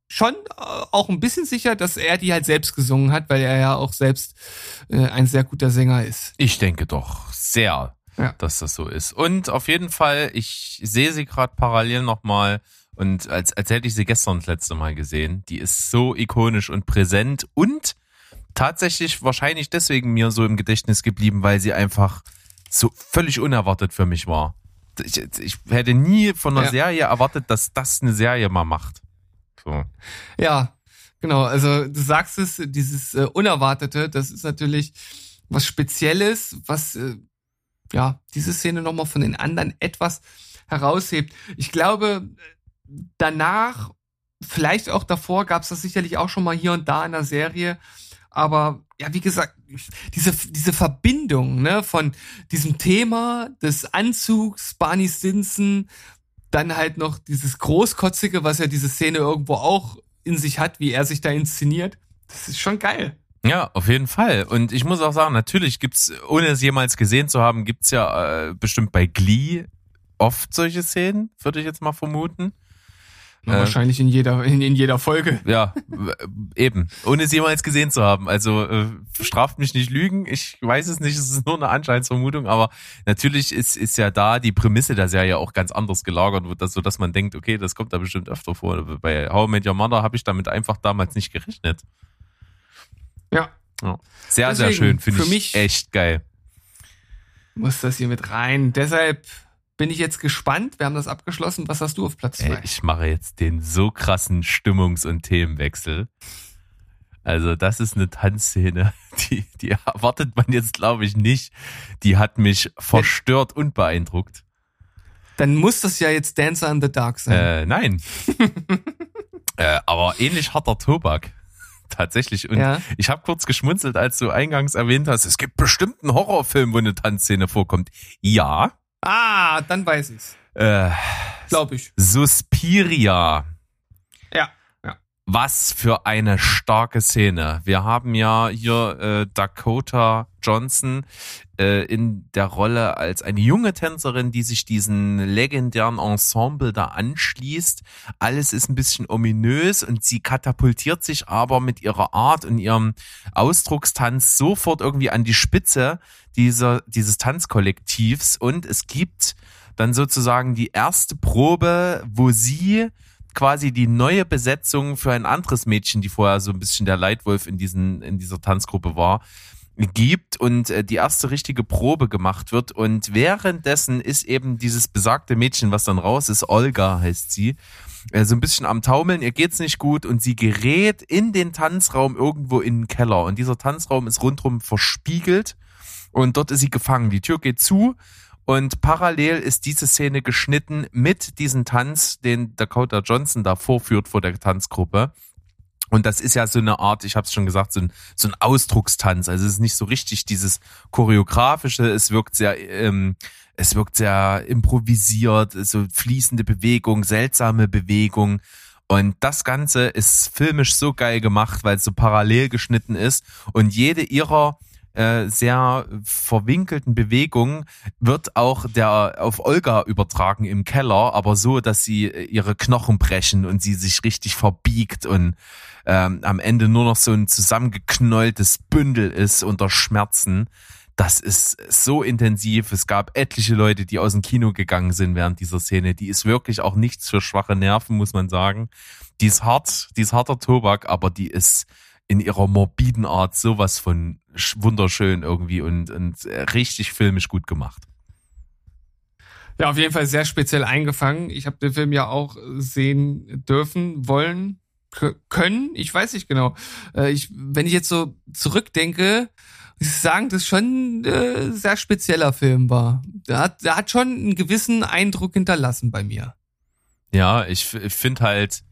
schon äh, auch ein bisschen sicher, dass er die halt selbst gesungen hat, weil er ja auch selbst äh, ein sehr guter Sänger ist. Ich denke doch sehr, Ja. dass das so ist. Und auf jeden Fall, ich sehe sie gerade parallel nochmal und als, als hätte ich sie gestern das letzte Mal gesehen. Die ist so ikonisch und präsent und tatsächlich wahrscheinlich deswegen mir so im Gedächtnis geblieben, weil sie einfach so völlig unerwartet für mich war. Ich, ich hätte nie von einer Ja. Serie erwartet, dass das eine Serie mal macht. So. Ja, genau. Also du sagst es, dieses äh, Unerwartete, das ist natürlich was Spezielles, was äh, ja diese Szene nochmal von den anderen etwas heraushebt. Ich glaube, danach, vielleicht auch davor, gab es das sicherlich auch schon mal hier und da in der Serie. Aber ja, wie gesagt, diese, diese Verbindung ne, von diesem Thema des Anzugs, Barney Stinson, dann halt noch dieses Großkotzige, was ja diese Szene irgendwo auch in sich hat, wie er sich da inszeniert. Das ist schon geil. Ja, auf jeden Fall. Und ich muss auch sagen, natürlich gibt's, ohne es jemals gesehen zu haben, gibt's ja äh, bestimmt bei Glee oft solche Szenen, würde ich jetzt mal vermuten. Ja, Äh, wahrscheinlich in jeder, in, in jeder Folge. Ja, eben. Ohne es jemals gesehen zu haben. Also äh, straft mich nicht lügen. Ich weiß es nicht, es ist nur eine Anscheinsvermutung, aber natürlich ist, ist ja da die Prämisse der Serie auch ganz anders gelagert, dass, so dass man denkt, okay, das kommt da bestimmt öfter vor. Bei How I Met Your Mother habe ich damit einfach damals nicht gerechnet. Ja, Ja. Sehr, sehr Deswegen, schön, finde für ich mich- echt geil. muss das hier mit rein. Deshalb bin ich jetzt gespannt. Wir haben das abgeschlossen. Was hast du auf Platz 2? Ey, ich mache jetzt den so krassen Stimmungs- und Themenwechsel. Also das ist eine Tanzszene, die, die erwartet man jetzt, glaube ich, nicht. Die hat mich verstört und beeindruckt. Dann muss das ja jetzt Dancer in the Dark sein. Äh, nein. äh, aber ähnlich harter Tobak. Tatsächlich. Und Ja. ich habe kurz geschmunzelt, als du eingangs erwähnt hast, es gibt bestimmt einen Horrorfilm, wo eine Tanzszene vorkommt. Ja. Ah, dann weiß ich's. Äh, Glaube ich. Suspiria. Ja. Was für eine starke Szene. Wir haben ja hier äh, Dakota Johnson äh, in der Rolle als eine junge Tänzerin, die sich diesen legendären Ensemble da anschließt. Alles ist ein bisschen ominös und sie katapultiert sich aber mit ihrer Art und ihrem Ausdruckstanz sofort irgendwie an die Spitze dieser, dieses Tanzkollektivs und es gibt dann sozusagen die erste Probe, wo sie quasi die neue Besetzung für ein anderes Mädchen, die vorher so ein bisschen der Leitwolf in diesen in dieser Tanzgruppe war, gibt und äh, die erste richtige Probe gemacht wird. Und währenddessen ist eben dieses besagte Mädchen, was dann raus ist, Olga heißt sie, äh, so ein bisschen am Taumeln, ihr geht's nicht gut und sie gerät in den Tanzraum irgendwo in den Keller. Und dieser Tanzraum ist rundrum verspiegelt und dort ist sie gefangen. Die Tür geht zu und parallel ist diese Szene geschnitten mit diesem Tanz, den Dakota Johnson da vorführt vor der Tanzgruppe. Und das ist ja so eine Art, ich habe es schon gesagt, so ein, so ein Ausdruckstanz. Also es ist nicht so richtig dieses choreografische. Es wirkt sehr, ähm, es wirkt sehr improvisiert, so fließende Bewegung, seltsame Bewegung. Und das Ganze ist filmisch so geil gemacht, weil es so parallel geschnitten ist. Und jede ihrer äh, sehr verwinkelten Bewegungen wird auch der auf Olga übertragen im Keller, aber so, dass sie äh, ihre Knochen brechen und sie sich richtig verbiegt und ähm, am Ende nur noch so ein zusammengeknolltes Bündel ist unter Schmerzen. Das ist so intensiv. Es gab etliche Leute, die aus dem Kino gegangen sind während dieser Szene. Die ist wirklich auch nichts für schwache Nerven, muss man sagen. Die ist hart, die ist harter Tobak, aber die ist in ihrer morbiden Art sowas von wunderschön irgendwie und, und äh, richtig filmisch gut gemacht. Ja, auf jeden Fall sehr speziell eingefangen. Ich habe den Film ja auch sehen dürfen, wollen, können. Ich weiß nicht genau. Äh, ich, wenn ich jetzt so zurückdenke, muss ich sagen, dass schon äh, sehr spezieller Film war. Der hat, der hat schon einen gewissen Eindruck hinterlassen bei mir. Ja, ich, ich finde halt,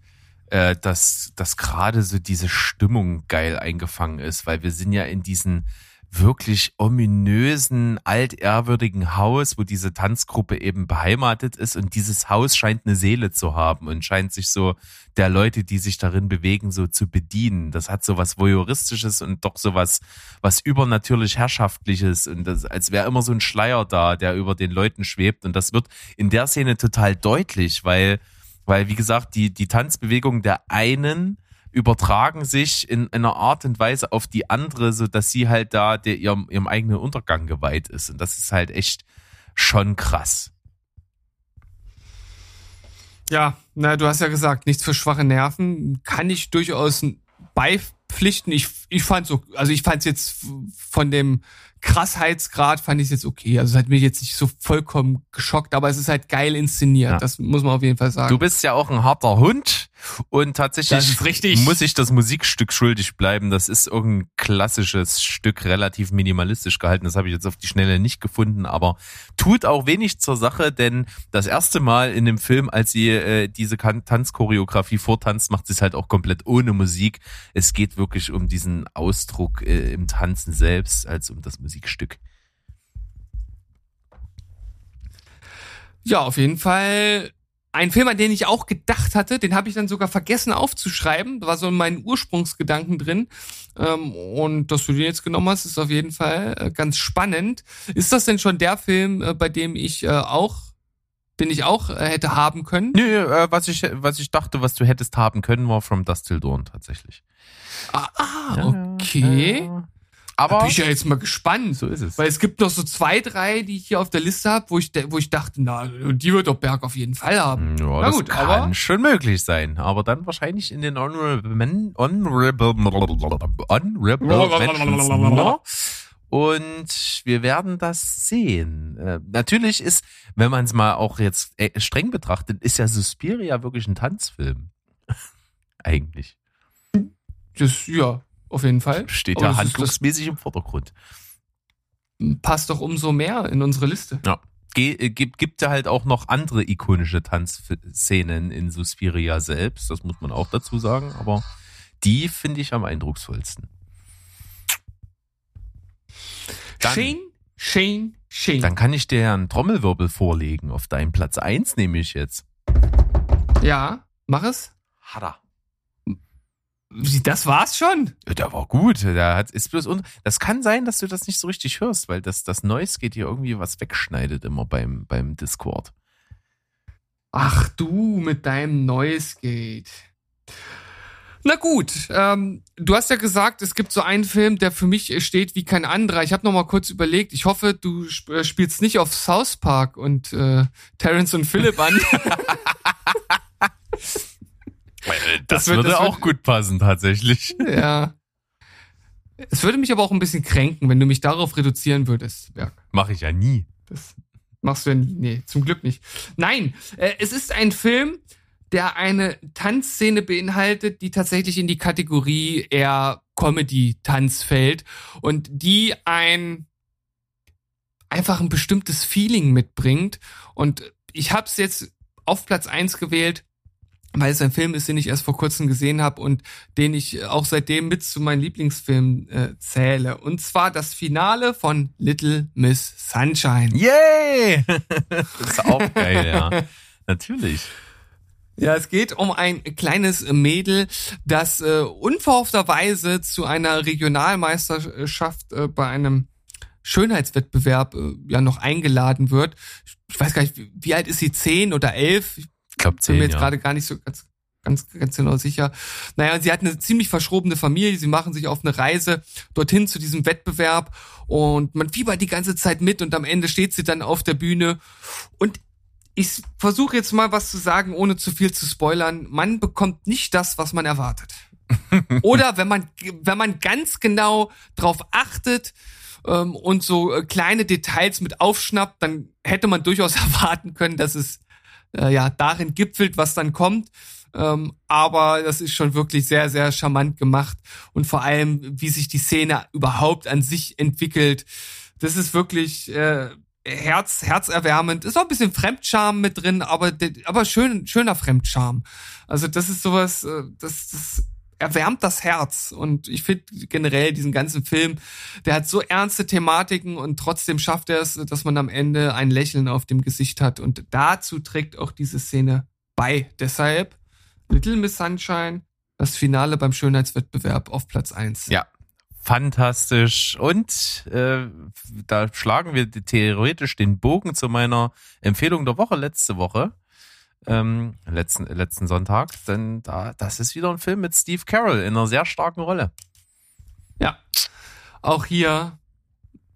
äh, dass, dass gerade so diese Stimmung geil eingefangen ist, weil wir sind ja in diesen wirklich ominösen, altehrwürdigen Haus, wo diese Tanzgruppe eben beheimatet ist und dieses Haus scheint eine Seele zu haben und scheint sich so der Leute, die sich darin bewegen, so zu bedienen. Das hat so was Voyeuristisches und doch so was, was übernatürlich Herrschaftliches und das, als wäre immer so ein Schleier da, der über den Leuten schwebt und das wird in der Szene total deutlich, weil weil, wie gesagt, die, die Tanzbewegungen der einen übertragen sich in einer Art und Weise auf die andere, so dass sie halt da der, ihrem, ihrem eigenen Untergang geweiht ist. Und das ist halt echt schon krass. Ja, na, du hast ja gesagt, nichts für schwache Nerven. Kann ich durchaus beipflichten. Ich, ich fand's so, also ich fand's jetzt von dem Krassheitsgrad fand ich jetzt okay. Also es hat mich jetzt nicht so vollkommen geschockt, aber es ist halt geil inszeniert. Ja. Das muss man auf jeden Fall sagen. Du bist ja auch ein harter Hund und tatsächlich muss ich das Musikstück schuldig bleiben. Das ist irgendein klassisches Stück, relativ minimalistisch gehalten. Das habe ich jetzt auf die Schnelle nicht gefunden, aber tut auch wenig zur Sache, denn das erste Mal in dem Film, als sie äh, diese Tanzchoreografie vortanzt, macht sie es halt auch komplett ohne Musik. Es geht wirklich um diesen Ausdruck äh, im Tanzen selbst, als um das Musikstück. Ja, auf jeden Fall ein Film, an den ich auch gedacht hatte, den habe ich dann sogar vergessen aufzuschreiben. Da war so in meinen Ursprungsgedanken drin. Ähm, und dass du den jetzt genommen hast, ist auf jeden Fall äh, ganz spannend. Ist das denn schon der Film, äh, bei dem ich äh, auch, den ich auch hätte haben können? Nö, äh, was ich was ich dachte, was du hättest haben können, war From Dust Till Dawn tatsächlich. Ah, ah okay. Da Aber bin ich ja jetzt mal gespannt. so ist es. Weil es gibt noch so zwei, drei, die ich hier auf der Liste habe, wo ich, wo ich dachte, na, die wird doch Berg auf jeden Fall haben. Ja, Na das gut, kann aber- schon möglich sein, aber dann wahrscheinlich in den Honorable, Men, Honorable, Honorable Mentions. Und Wir werden das sehen. Äh, natürlich ist, wenn man es mal auch jetzt äh, streng betrachtet, ist ja Suspiria wirklich ein Tanzfilm. Eigentlich. Das, ja, auf jeden Fall. Steht ja handlungsmäßig im Vordergrund. passt doch umso mehr in unsere Liste. Ja. Ge äh, gibt, gibt ja halt auch noch andere ikonische Tanzszenen in Suspiria selbst, das muss man auch dazu sagen, aber die finde ich am eindrucksvollsten. Dann- Shane, Shane, Shane. Dann kann ich dir einen Trommelwirbel vorlegen. Auf deinen Platz eins nehme ich jetzt. Ja, mach es. Hadda. Das war's schon. Ja, Der war gut. Der hat, ist bloß un das kann sein, dass du das nicht so richtig hörst, weil das, das Noise geht hier irgendwie was wegschneidet immer beim, beim Discord. Ach du mit deinem Noise Gate. Na gut, ähm, du hast ja gesagt, es gibt so einen Film, der für mich steht wie kein anderer. Ich habe noch mal kurz überlegt. Ich hoffe, du sp äh, spielst nicht auf South Park und äh, Terrence und Phillip an. Das, Das würde das auch gut passen, tatsächlich. ja. Es würde mich aber auch ein bisschen kränken, wenn du mich darauf reduzieren würdest, Berg. Mache ich ja nie. Das machst du ja nie. Nee, zum Glück nicht. Nein, äh, es ist ein Film, der eine Tanzszene beinhaltet, die tatsächlich in die Kategorie eher Comedy-Tanz fällt und die ein einfach ein bestimmtes Feeling mitbringt. Und ich habe es jetzt auf Platz eins gewählt, weil es ein Film ist, den ich erst vor kurzem gesehen habe und den ich auch seitdem mit zu meinen Lieblingsfilmen äh, zähle. Und zwar das Finale von Little Miss Sunshine. Yay! das ist auch geil, ja. Natürlich. Ja, es geht um ein kleines Mädel, das äh, unverhoffterweise zu einer Regionalmeisterschaft äh, bei einem Schönheitswettbewerb äh, ja noch eingeladen wird. Ich weiß gar nicht, wie, wie alt ist sie? Zehn oder elf? Ich Ich glaube, bin zehn mir jetzt Jahre. gerade gar nicht so ganz, ganz, ganz genau sicher. Naja, sie hat eine ziemlich verschrobene Familie. Sie machen sich auf eine Reise dorthin zu diesem Wettbewerb und man fiebert die ganze Zeit mit und am Ende steht sie dann auf der Bühne und ich versuche jetzt mal was zu sagen, ohne zu viel zu spoilern. Man bekommt nicht das, was man erwartet. Oder wenn man, wenn man ganz genau drauf achtet ähm, und so äh, kleine Details mit aufschnappt, dann hätte man durchaus erwarten können, dass es äh, ja darin gipfelt, was dann kommt. Ähm, aber das ist schon wirklich sehr, sehr charmant gemacht und vor allem, wie sich die Szene überhaupt an sich entwickelt. Das ist wirklich äh, Herz, herzerwärmend. Ist auch ein bisschen Fremdscham mit drin, aber, aber schön, schöner Fremdscham. Also das ist sowas, äh, das, das erwärmt das Herz. Und ich finde generell diesen ganzen Film, der hat so ernste Thematiken und trotzdem schafft er es, dass man am Ende ein Lächeln auf dem Gesicht hat. Und dazu trägt auch diese Szene bei. Deshalb Little Miss Sunshine, das Finale beim Schönheitswettbewerb auf Platz eins. Ja. Fantastisch. Und äh, da schlagen wir theoretisch den Bogen zu meiner Empfehlung der Woche letzte Woche. Ähm, letzten, letzten Sonntag. Denn da, das ist wieder ein Film mit Steve Carroll in einer sehr starken Rolle. Ja. Auch hier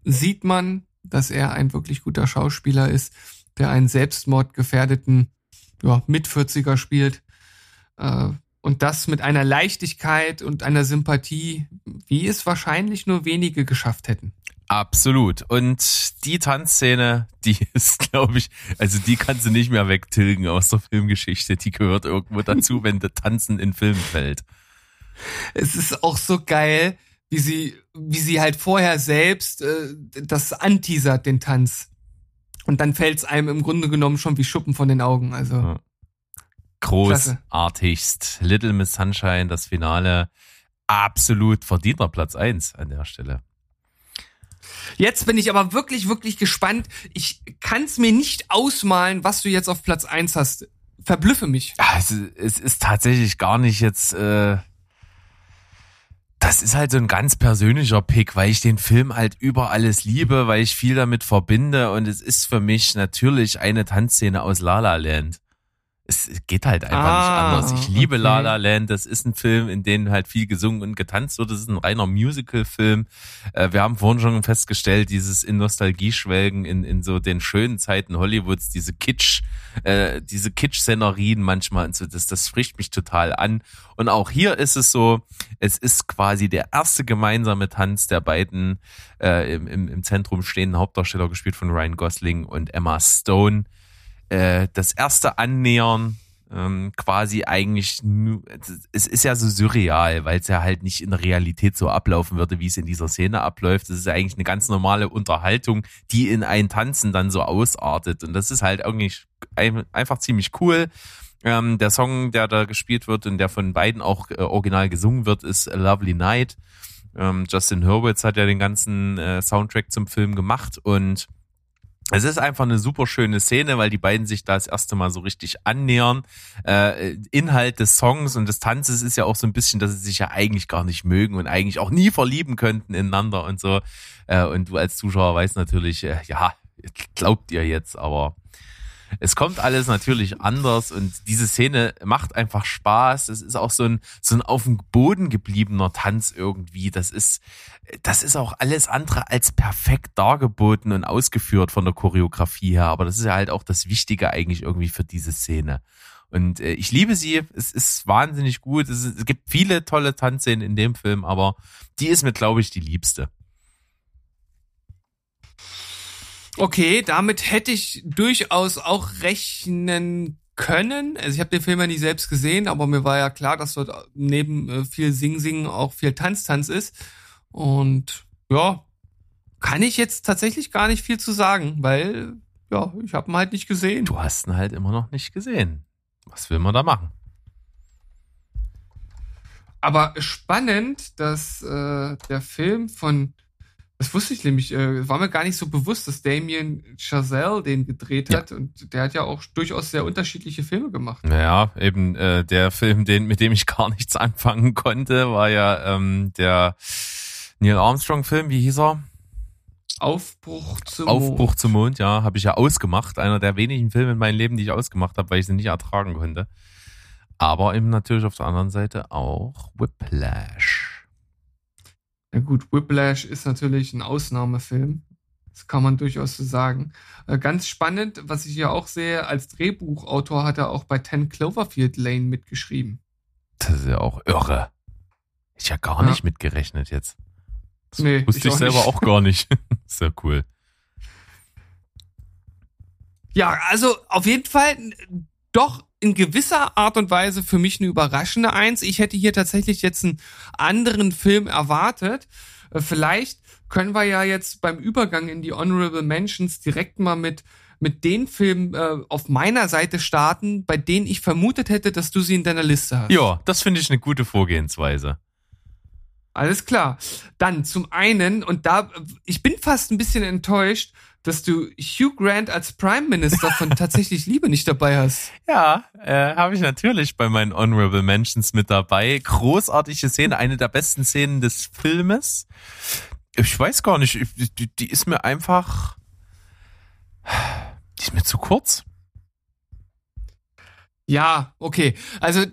sieht man, dass er ein wirklich guter Schauspieler ist, der einen selbstmordgefährdeten ja, Mit-40er spielt. Äh, und das mit einer Leichtigkeit und einer Sympathie, wie es wahrscheinlich nur wenige geschafft hätten. Absolut. Und die Tanzszene, die ist, glaube ich, also die kannst du nicht mehr wegtilgen aus der Filmgeschichte. Die gehört irgendwo dazu, wenn der Tanzen in Film fällt. Es ist auch so geil, wie sie, wie sie halt vorher selbst äh, das anteasert, den Tanz. Und dann fällt es einem im Grunde genommen schon wie Schuppen von den Augen. Also. Großartigst. Little Miss Sunshine, das Finale. Absolut verdienter Platz eins an der Stelle. Jetzt bin ich aber wirklich, wirklich gespannt. Ich kann es mir nicht ausmalen, was du jetzt auf Platz eins hast. Verblüffe mich. Ja, es, ist- tatsächlich gar nicht jetzt. Äh, das ist halt so ein ganz persönlicher Pick, weil ich den Film halt über alles liebe, weil ich viel damit verbinde und es ist für mich natürlich eine Tanzszene aus La La Land. Es geht halt einfach Ah, nicht anders. Ich liebe okay. La La Land. Das ist ein Film, in dem halt viel gesungen und getanzt wird. Das ist ein reiner Musical-Film. Äh, wir haben vorhin schon festgestellt, dieses in Nostalgie schwelgen in, in so den schönen Zeiten Hollywoods, diese Kitsch, äh, diese Kitsch-Szenerien manchmal und so, das, das spricht mich total an. Und auch hier ist es so, es ist quasi der erste gemeinsame Tanz der beiden äh, im, im, im Zentrum stehenden Hauptdarsteller, gespielt von Ryan Gosling und Emma Stone äh, das erste Annähern ähm, quasi eigentlich es ist ja so surreal, weil es ja halt nicht in der Realität so ablaufen würde, wie es in dieser Szene abläuft. Das ist ja eigentlich eine ganz normale Unterhaltung, die in ein Tanzen dann so ausartet. Und das ist halt irgendwie ein- einfach ziemlich cool. Ähm, der Song, der da gespielt wird und der von beiden auch äh, original gesungen wird, ist A Lovely Night. Ähm, Justin Hurwitz hat ja den ganzen äh, Soundtrack zum Film gemacht und es ist einfach eine super schöne Szene, weil die beiden sich da das erste Mal so richtig annähern. Äh, Inhalt des Songs und des Tanzes ist ja auch so ein bisschen, dass sie sich ja eigentlich gar nicht mögen und eigentlich auch nie verlieben könnten ineinander und so. Äh, und du als Zuschauer weißt natürlich, äh, ja, glaubt ihr jetzt, aber es kommt alles natürlich anders und diese Szene macht einfach Spaß. Es ist auch so ein, so ein auf dem Boden gebliebener Tanz irgendwie. Das ist, das ist auch alles andere als perfekt dargeboten und ausgeführt von der Choreografie her. Aber das ist ja halt auch das Wichtige eigentlich irgendwie für diese Szene. Und äh, ich liebe sie. Es ist wahnsinnig gut. Es, es gibt viele tolle Tanzszenen in dem Film, aber die ist mir, glaube ich, die liebste. Okay, damit hätte ich durchaus auch rechnen können. Also ich habe den Film ja nie selbst gesehen, aber mir war ja klar, dass dort neben äh, viel Sing-Sing auch viel Tanz-Tanz ist. Und ja, kann ich jetzt tatsächlich gar nicht viel zu sagen, weil ja, ich habe ihn halt nicht gesehen. Du hast ihn halt immer noch nicht gesehen. Was will man da machen? Aber spannend, dass äh, der Film von, das wusste ich nämlich, äh, war mir gar nicht so bewusst, dass Damien Chazelle den gedreht Ja. hat und der hat ja auch durchaus sehr unterschiedliche Filme gemacht. Naja, eben äh, der Film, den, mit dem ich gar nichts anfangen konnte, war ja ähm, der Neil Armstrong-Film, wie hieß er? Aufbruch zum Aufbruch Mond. zum Mond, ja, habe ich ja ausgemacht. Einer der wenigen Filme in meinem Leben, die ich ausgemacht habe, weil ich sie nicht ertragen konnte. Aber eben natürlich auf der anderen Seite auch Whiplash. Ja gut, Whiplash ist natürlich ein Ausnahmefilm. Das kann man durchaus so sagen. Äh, ganz spannend, was ich ja auch sehe, als Drehbuchautor hat er auch bei 10 Cloverfield Lane mitgeschrieben. Das ist ja auch irre. Ich ja gar Ja. nicht mitgerechnet jetzt. Das Nee, wusste ich ich, auch selber nicht. auch gar nicht. Sehr cool. Ja, also auf jeden Fall doch in gewisser Art und Weise für mich eine überraschende Eins. Ich hätte hier tatsächlich jetzt einen anderen Film erwartet. Äh, Vielleicht können wir ja jetzt beim Übergang in die Honorable Mentions direkt mal mit mit den Filmen äh, auf meiner Seite starten, bei denen ich vermutet hätte, dass du sie in deiner Liste hast. Ja, das finde ich eine gute Vorgehensweise. Alles klar. Dann zum einen, und da, ich bin fast ein bisschen enttäuscht, dass du Hugh Grant als Prime Minister von tatsächlich Liebe nicht dabei hast. Ja, äh, habe ich natürlich bei meinen Honorable Mentions mit dabei. Großartige Szene, eine der besten Szenen des Filmes. Ich weiß gar nicht, ich- die, die ist mir einfach, die ist mir zu kurz. Ja, okay. Also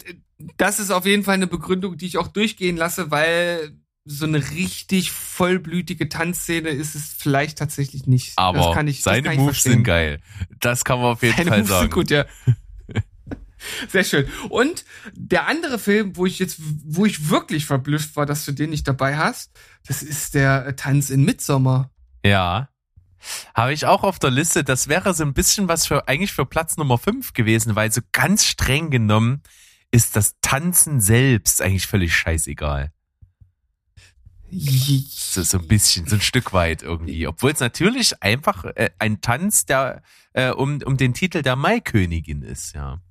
das ist auf jeden Fall eine Begründung, die ich auch durchgehen lasse, weil so eine richtig vollblütige Tanzszene ist es vielleicht tatsächlich nicht. Aber das kann ich, das seine kann ich Moves verstehen. sind geil. Das kann man auf jeden Seine Fall Moves sagen. sind gut, ja. Sehr schön. Und der andere Film, wo ich jetzt, wo ich wirklich verblüfft war, dass du den nicht dabei hast, das ist der äh, Tanz in Midsommer. Ja. Habe ich auch auf der Liste. Das wäre so ein bisschen was für eigentlich für Platz Nummer 5 gewesen, weil so ganz streng genommen ist das Tanzen selbst eigentlich völlig scheißegal. So, so ein bisschen, so ein Stück weit irgendwie. Obwohl es natürlich einfach äh, ein Tanz der äh, um, um den Titel der Maikönigin ist, ja.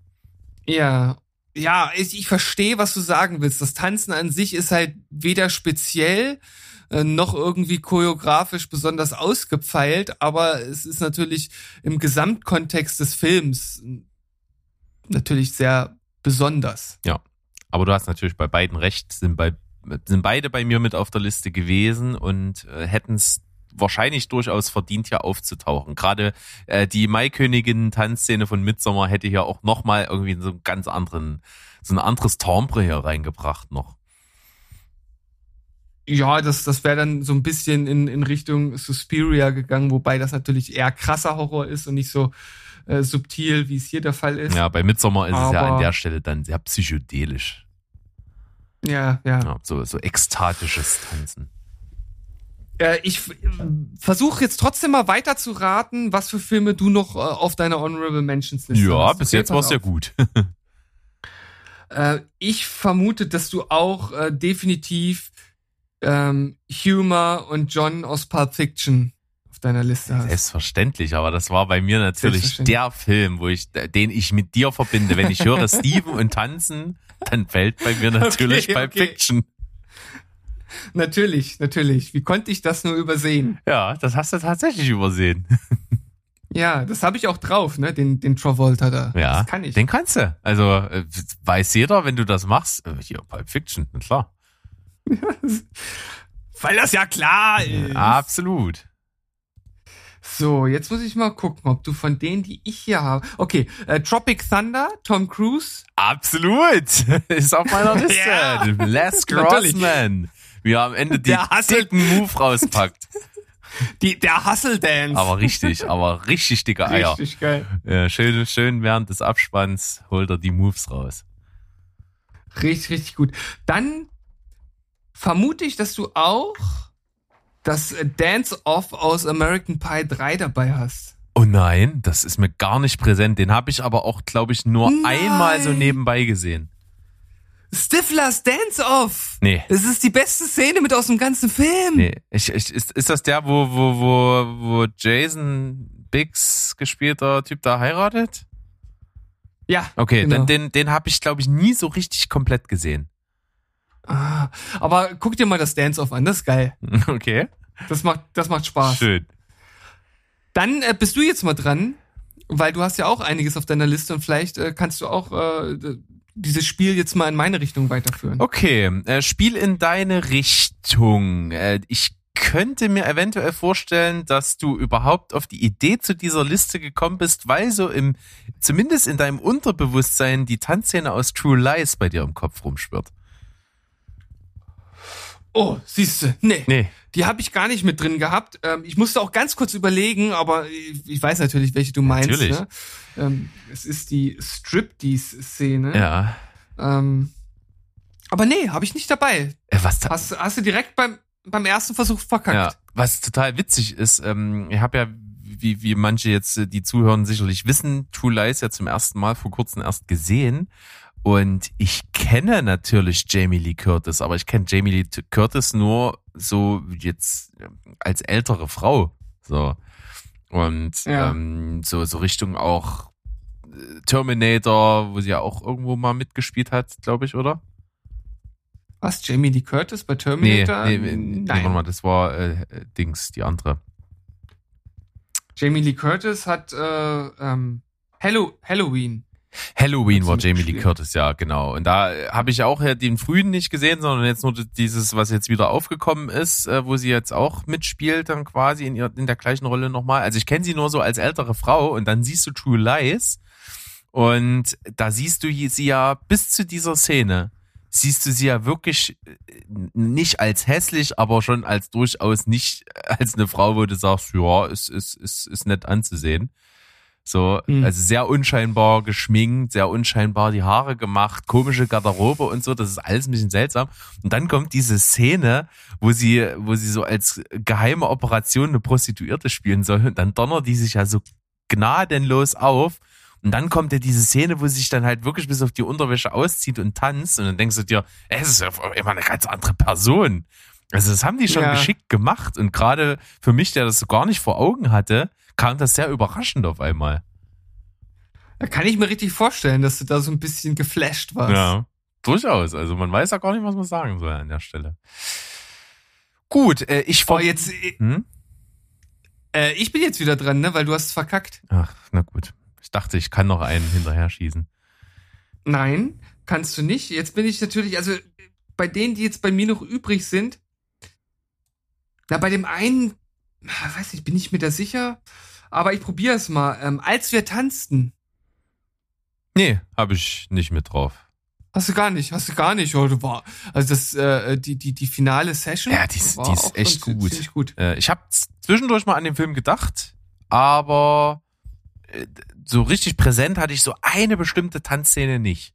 Ja, ja, ich, ich verstehe, was du sagen willst. Das Tanzen an sich ist halt weder speziell äh, noch irgendwie choreografisch besonders ausgepfeilt, aber es ist natürlich im Gesamtkontext des Films natürlich sehr besonders. Aber du hast natürlich bei beiden recht, sind, bei, sind beide bei mir mit auf der Liste gewesen und äh, hätten es wahrscheinlich durchaus verdient, hier aufzutauchen. Gerade äh, die Maikönigin-Tanzszene von Midsommar hätte hier auch nochmal irgendwie so einen ganz anderen, so ein anderes Timbre hier reingebracht noch. Ja, das, das wäre dann so ein bisschen in, in Richtung Suspiria gegangen, wobei das natürlich eher krasser Horror ist und nicht so äh, subtil, wie es hier der Fall ist. Ja, bei Midsommar ist es ja an Aber- der Stelle dann sehr psychedelisch. Ja, ja. Ja, so, so ekstatisches Tanzen. Äh, ich versuche jetzt trotzdem mal weiter zu raten, was für Filme du noch äh, auf deiner Honorable Mentions Liste Ja, hast. bis Okay, jetzt war es ja gut. Äh, ich vermute, dass du auch äh, definitiv ähm, Humor und John aus Pulp Fiction auf deiner Liste hast. Selbstverständlich, aber das war bei mir natürlich der Film, wo ich, den ich mit dir verbinde. Wenn ich höre Steven und tanzen, dann fällt bei mir natürlich Okay, okay. Fiction. Natürlich, natürlich. Wie konnte ich das nur übersehen? Ja, das hast du tatsächlich übersehen. Ja, das habe ich auch drauf, ne? Den, den Travolta da. Ja, das kann ich. den kannst du. Also äh, weiß jeder, wenn du das machst. Äh, Hier, Pulp Fiction, klar. Weil das ja klar ist. Absolut. So, jetzt muss ich mal gucken, ob du von denen, die ich hier habe. Okay, äh, Tropic Thunder, Tom Cruise. Absolut. Ist auf meiner Liste. Ja. Les. Grossman. Wie er am Ende hasselt- dicken Move rauspackt. Die, der Hustle Dance. Aber richtig, aber richtig dicke Eier. Richtig geil. Ja, schön, schön während des Abspanns holt er die Moves raus. Richtig, richtig gut. Dann vermute ich, dass du auch das äh, Dance-Off aus American Pie 3 dabei hast. Oh nein, das ist mir gar nicht präsent. Den habe ich aber auch, glaube ich, nur Nein. einmal so nebenbei gesehen. Stiflers Dance-Off. Nee. Das ist die beste Szene mit aus dem ganzen Film. Nee, ich, ich, ist, ist das der, wo, wo, wo, wo Jason Biggs gespielter Typ da heiratet? Ja. Okay, genau. dann den, den habe ich, glaube ich, nie so richtig komplett gesehen. Ah, aber guck dir mal das Dance-Off an, das ist geil. Okay. Das macht, das macht Spaß. Schön. Dann äh, bist du jetzt mal dran, weil du hast ja auch einiges auf deiner Liste und vielleicht äh, kannst du auch äh, dieses Spiel jetzt mal in meine Richtung weiterführen. Okay, äh, Spiel in deine Richtung. Äh, ich könnte mir eventuell vorstellen, dass du überhaupt auf die Idee zu dieser Liste gekommen bist, weil so im, zumindest in deinem Unterbewusstsein die Tanzszene aus True Lies bei dir im Kopf rumschwirrt. Oh, siehste, nee. Nee. Die habe ich gar nicht mit drin gehabt. Ähm, ich musste auch ganz kurz überlegen, aber ich, ich weiß natürlich, welche du meinst. Natürlich. Ne? Ähm, es ist die Striptease-Szene. Ja. Ähm, aber nee, habe ich nicht dabei. Äh, was ta- Hast, hast du direkt beim, beim ersten Versuch verkackt. Ja, was total witzig ist, ähm, ich habe ja, wie, wie manche jetzt, äh, die zuhören, sicherlich wissen, True Lies ja zum ersten Mal vor kurzem erst gesehen. Und ich kenne natürlich Jamie Lee Curtis, aber ich kenne Jamie Lee Curtis nur so jetzt äh, als ältere Frau. So. Und Ja. ähm, so, so Richtung auch äh, Terminator, wo sie ja auch irgendwo mal mitgespielt hat, glaube ich, oder? Was? Jamie Lee Curtis bei Terminator? nee, nee, nee, warte mal, das war äh, äh, Dings, die andere. Jamie Lee Curtis hat äh, ähm, Hallo Halloween. Halloween war Jamie Lee. Curtis, ja, genau. Und da äh, habe ich auch ja den frühen nicht gesehen, sondern jetzt nur dieses, was jetzt wieder aufgekommen ist, äh, wo sie jetzt auch mitspielt, dann quasi in, ihr, in der gleichen Rolle nochmal. Also ich kenne sie nur so als ältere Frau und dann siehst du True Lies und da siehst du sie ja bis zu dieser Szene, siehst du sie ja wirklich äh, nicht als hässlich, aber schon als durchaus nicht als eine Frau, wo du sagst, ja, ist, ist, ist, ist nett anzusehen. So, Mhm. also sehr unscheinbar geschminkt, sehr unscheinbar die Haare gemacht, komische Garderobe und so, das ist alles ein bisschen seltsam. Und dann kommt diese Szene, wo sie, wo sie so als geheime Operation eine Prostituierte spielen soll und dann donnert die sich ja so gnadenlos auf. Und dann kommt ja diese Szene, wo sie sich dann halt wirklich bis auf die Unterwäsche auszieht und tanzt und dann denkst du dir, es ist ja immer eine ganz andere Person. Also das haben die schon Ja. geschickt gemacht und gerade für mich, der das so gar nicht vor Augen hatte, kam das sehr überraschend auf einmal. Da kann ich mir richtig vorstellen, dass du da so ein bisschen geflasht warst. Ja, durchaus. Also man weiß ja gar nicht, was man sagen soll an der Stelle. Gut, äh, ich Oh, ver- jetzt, äh, Hm? äh, ich bin jetzt wieder dran, ne? Weil du hast es verkackt. Ach, na gut. Ich dachte, ich kann noch einen hinterher schießen. Nein, kannst du nicht. Jetzt bin ich natürlich, also bei denen, die jetzt bei mir noch übrig sind, na, bei dem einen weiß nicht, bin ich mir da sicher? Aber ich probiere es mal. Ähm, als wir tanzten. Nee, habe ich nicht mit drauf. Hast du gar nicht, hast du gar nicht. Oh, war, also das, äh, die, die, die finale Session. Ja, die ist, die ist echt gut. Gut. Äh, ich habe zwischendurch mal an den Film gedacht, aber äh, so richtig präsent hatte ich so eine bestimmte Tanzszene nicht.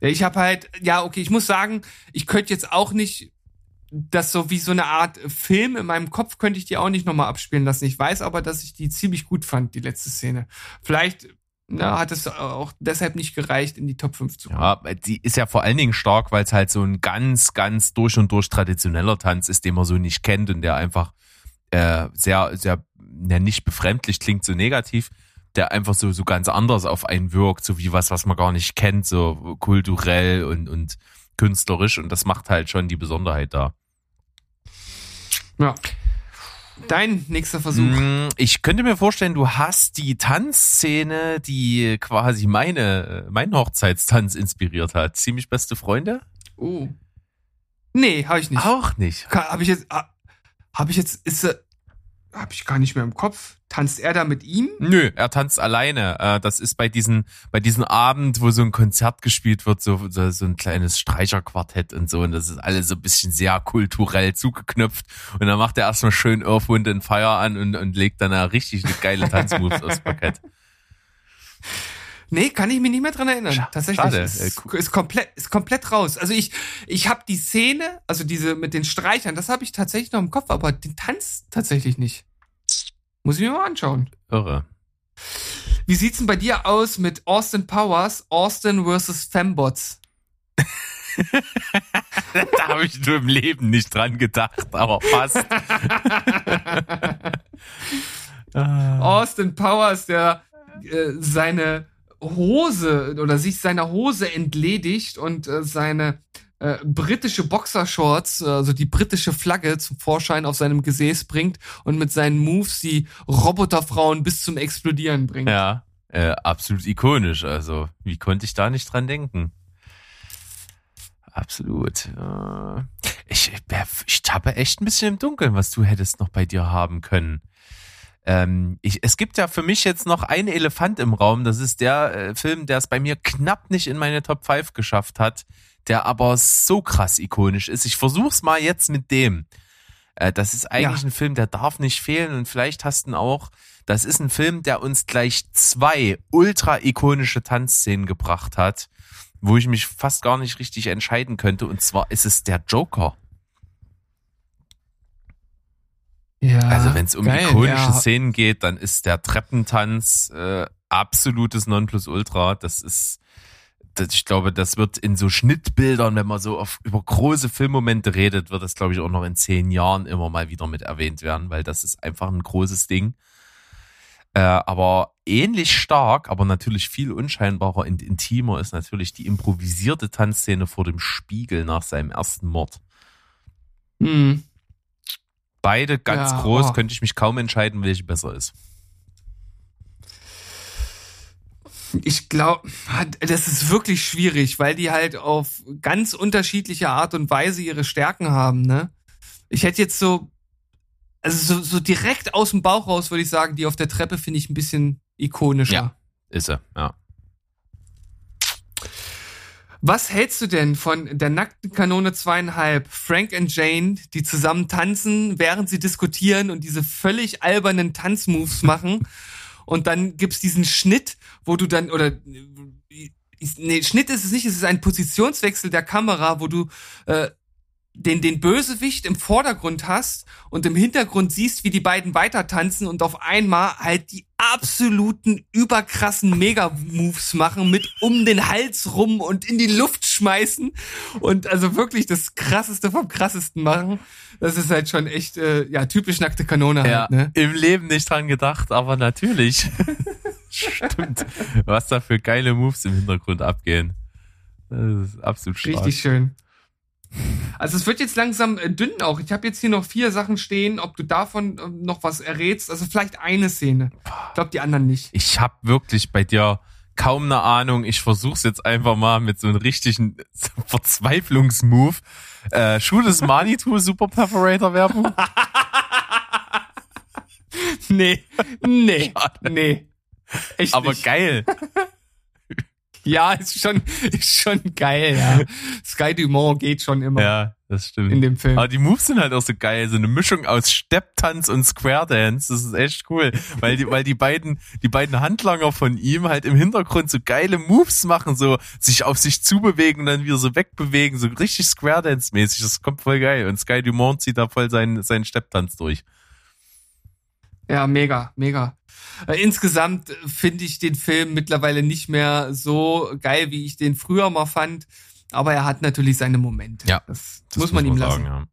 Ja, ich habe halt, ja, okay, ich muss sagen, ich könnte jetzt auch nicht das so wie so eine Art Film in meinem Kopf könnte ich die auch nicht nochmal abspielen lassen. Ich weiß aber, dass ich die ziemlich gut fand, die letzte Szene. Vielleicht na, hat es auch deshalb nicht gereicht, in die Top 5 zu kommen. Ja, die ist ja vor allen Dingen stark, weil es halt so ein ganz, ganz durch und durch traditioneller Tanz ist, den man so nicht kennt und der einfach äh, sehr, sehr, ja, nicht befremdlich klingt, so negativ, der einfach so, so ganz anders auf einen wirkt, so wie was, was man gar nicht kennt, so kulturell und, und künstlerisch und das macht halt schon die Besonderheit da. Ja. Dein nächster Versuch. Mm, ich könnte mir vorstellen, du hast die Tanzszene, die quasi meine, meinen Hochzeitstanz inspiriert hat. Ziemlich beste Freunde? Oh. Nee, habe ich nicht. Auch nicht. Habe ich jetzt, ah, habe ich jetzt, ist, habe ich gar nicht mehr im Kopf. Tanzt er da mit ihm? Nö, er tanzt alleine. Äh, das ist bei diesen, bei diesem Abend, wo so ein Konzert gespielt wird, so, so, so ein kleines Streicherquartett und so. Und das ist alles so ein bisschen sehr kulturell zugeknöpft. Und dann macht er erstmal schön Earth, Wind and Fire an und, und legt dann eine richtig eine geile Tanzmoves aufs Parkett. Nee, kann ich mich nicht mehr dran erinnern. Sch Tatsächlich. Schade. Ist, ist, komplett, ist komplett raus. Also ich, ich habe die Szene, also diese mit den Streichern, das habe ich tatsächlich noch im Kopf, aber den Tanz tatsächlich nicht. Muss ich mir mal anschauen. Irre. Wie sieht's denn bei dir aus mit Austin Powers, Austin versus Fembots? da habe ich nur im Leben nicht dran gedacht, aber fast. Austin Powers, der äh, seine Hose oder sich seiner Hose entledigt und äh, seine äh, britische Boxershorts, also die britische Flagge zum Vorschein auf seinem Gesäß bringt und mit seinen Moves die Roboterfrauen bis zum Explodieren bringt. Ja, äh, absolut ikonisch. Also, wie konnte ich da nicht dran denken? Absolut. Äh, ich, ich tappe echt ein bisschen im Dunkeln, was du hättest noch bei dir haben können. Ähm, ich, es gibt ja für mich jetzt noch einen Elefant im Raum. Das ist der äh, Film, der es bei mir knapp nicht in meine Top 5 geschafft hat, der aber so krass ikonisch ist. Ich versuch's mal jetzt mit dem. Äh, das ist eigentlich ja. ein Film, der darf nicht fehlen und vielleicht hast du ihn auch. Das ist ein Film, der uns gleich zwei ultra ikonische Tanzszenen gebracht hat, wo ich mich fast gar nicht richtig entscheiden könnte. Und zwar ist es der Joker. Ja, also wenn es um geil, ikonische ja. Szenen geht, dann ist der Treppentanz äh, absolutes Nonplusultra. Das ist, das, ich glaube, das wird in so Schnittbildern, wenn man so auf, über große Filmmomente redet, wird das, glaube ich, auch noch in zehn Jahren immer mal wieder mit erwähnt werden, weil das ist einfach ein großes Ding. Äh, aber ähnlich stark, aber natürlich viel unscheinbarer und intimer ist natürlich die improvisierte Tanzszene vor dem Spiegel nach seinem ersten Mord. Mhm. Beide ganz ja, groß, oh. könnte ich mich kaum entscheiden, welche besser ist. Ich glaube, das ist wirklich schwierig, weil die halt auf ganz unterschiedliche Art und Weise ihre Stärken haben, ne? Ich hätte jetzt so, also so, so direkt aus dem Bauch raus würde ich sagen, die auf der Treppe finde ich ein bisschen ikonischer. Ja, ist er, ja. Was hältst du denn von der nackten Kanone zweieinhalb, Frank und Jane, die zusammen tanzen, während sie diskutieren und diese völlig albernen Tanzmoves machen? Und dann gibt's diesen Schnitt, wo du dann, oder nee, Schnitt ist es nicht, es ist ein Positionswechsel der Kamera, wo du äh, den, den Bösewicht im Vordergrund hast und im Hintergrund siehst, wie die beiden weiter tanzen und auf einmal halt die absoluten überkrassen Mega-Moves machen mit um den Hals rum und in die Luft schmeißen und also wirklich das krasseste vom krassesten machen. Das ist halt schon echt, äh, ja, typisch nackte Kanone halt, ja, ne? Im Leben nicht dran gedacht, aber natürlich. Stimmt. Was da für geile Moves im Hintergrund abgehen. Das ist absolut stark. Richtig schön. Also es wird jetzt langsam äh, dünn auch. Ich habe jetzt hier noch vier Sachen stehen, ob du davon äh, noch was errätst. Also vielleicht eine Szene. Ich glaube die anderen nicht. Ich habe wirklich bei dir kaum eine Ahnung. Ich versuch's jetzt einfach mal mit so einem richtigen Verzweiflungsmove. Äh, Shoot is Manitou Super Perforator Werbung. Nee, nee, nee. Echt Aber nicht. geil. Ja, ist schon, ist schon geil, ja. Sky Dumont geht schon immer. Ja, das stimmt. In dem Film. Aber die Moves sind halt auch so geil. So eine Mischung aus Stepptanz und Square Dance. Das ist echt cool. Weil die, weil die beiden, die beiden Handlanger von ihm halt im Hintergrund so geile Moves machen, so sich auf sich zubewegen und dann wieder so wegbewegen, so richtig Square Dance mäßig. Das kommt voll geil. Und Sky Dumont zieht da voll seinen, seinen Stepptanz durch. Ja, mega, mega. Äh, insgesamt finde ich den Film mittlerweile nicht mehr so geil, wie ich den früher mal fand. Aber er hat natürlich seine Momente. Ja, das, das muss man ihm lassen. Sagen,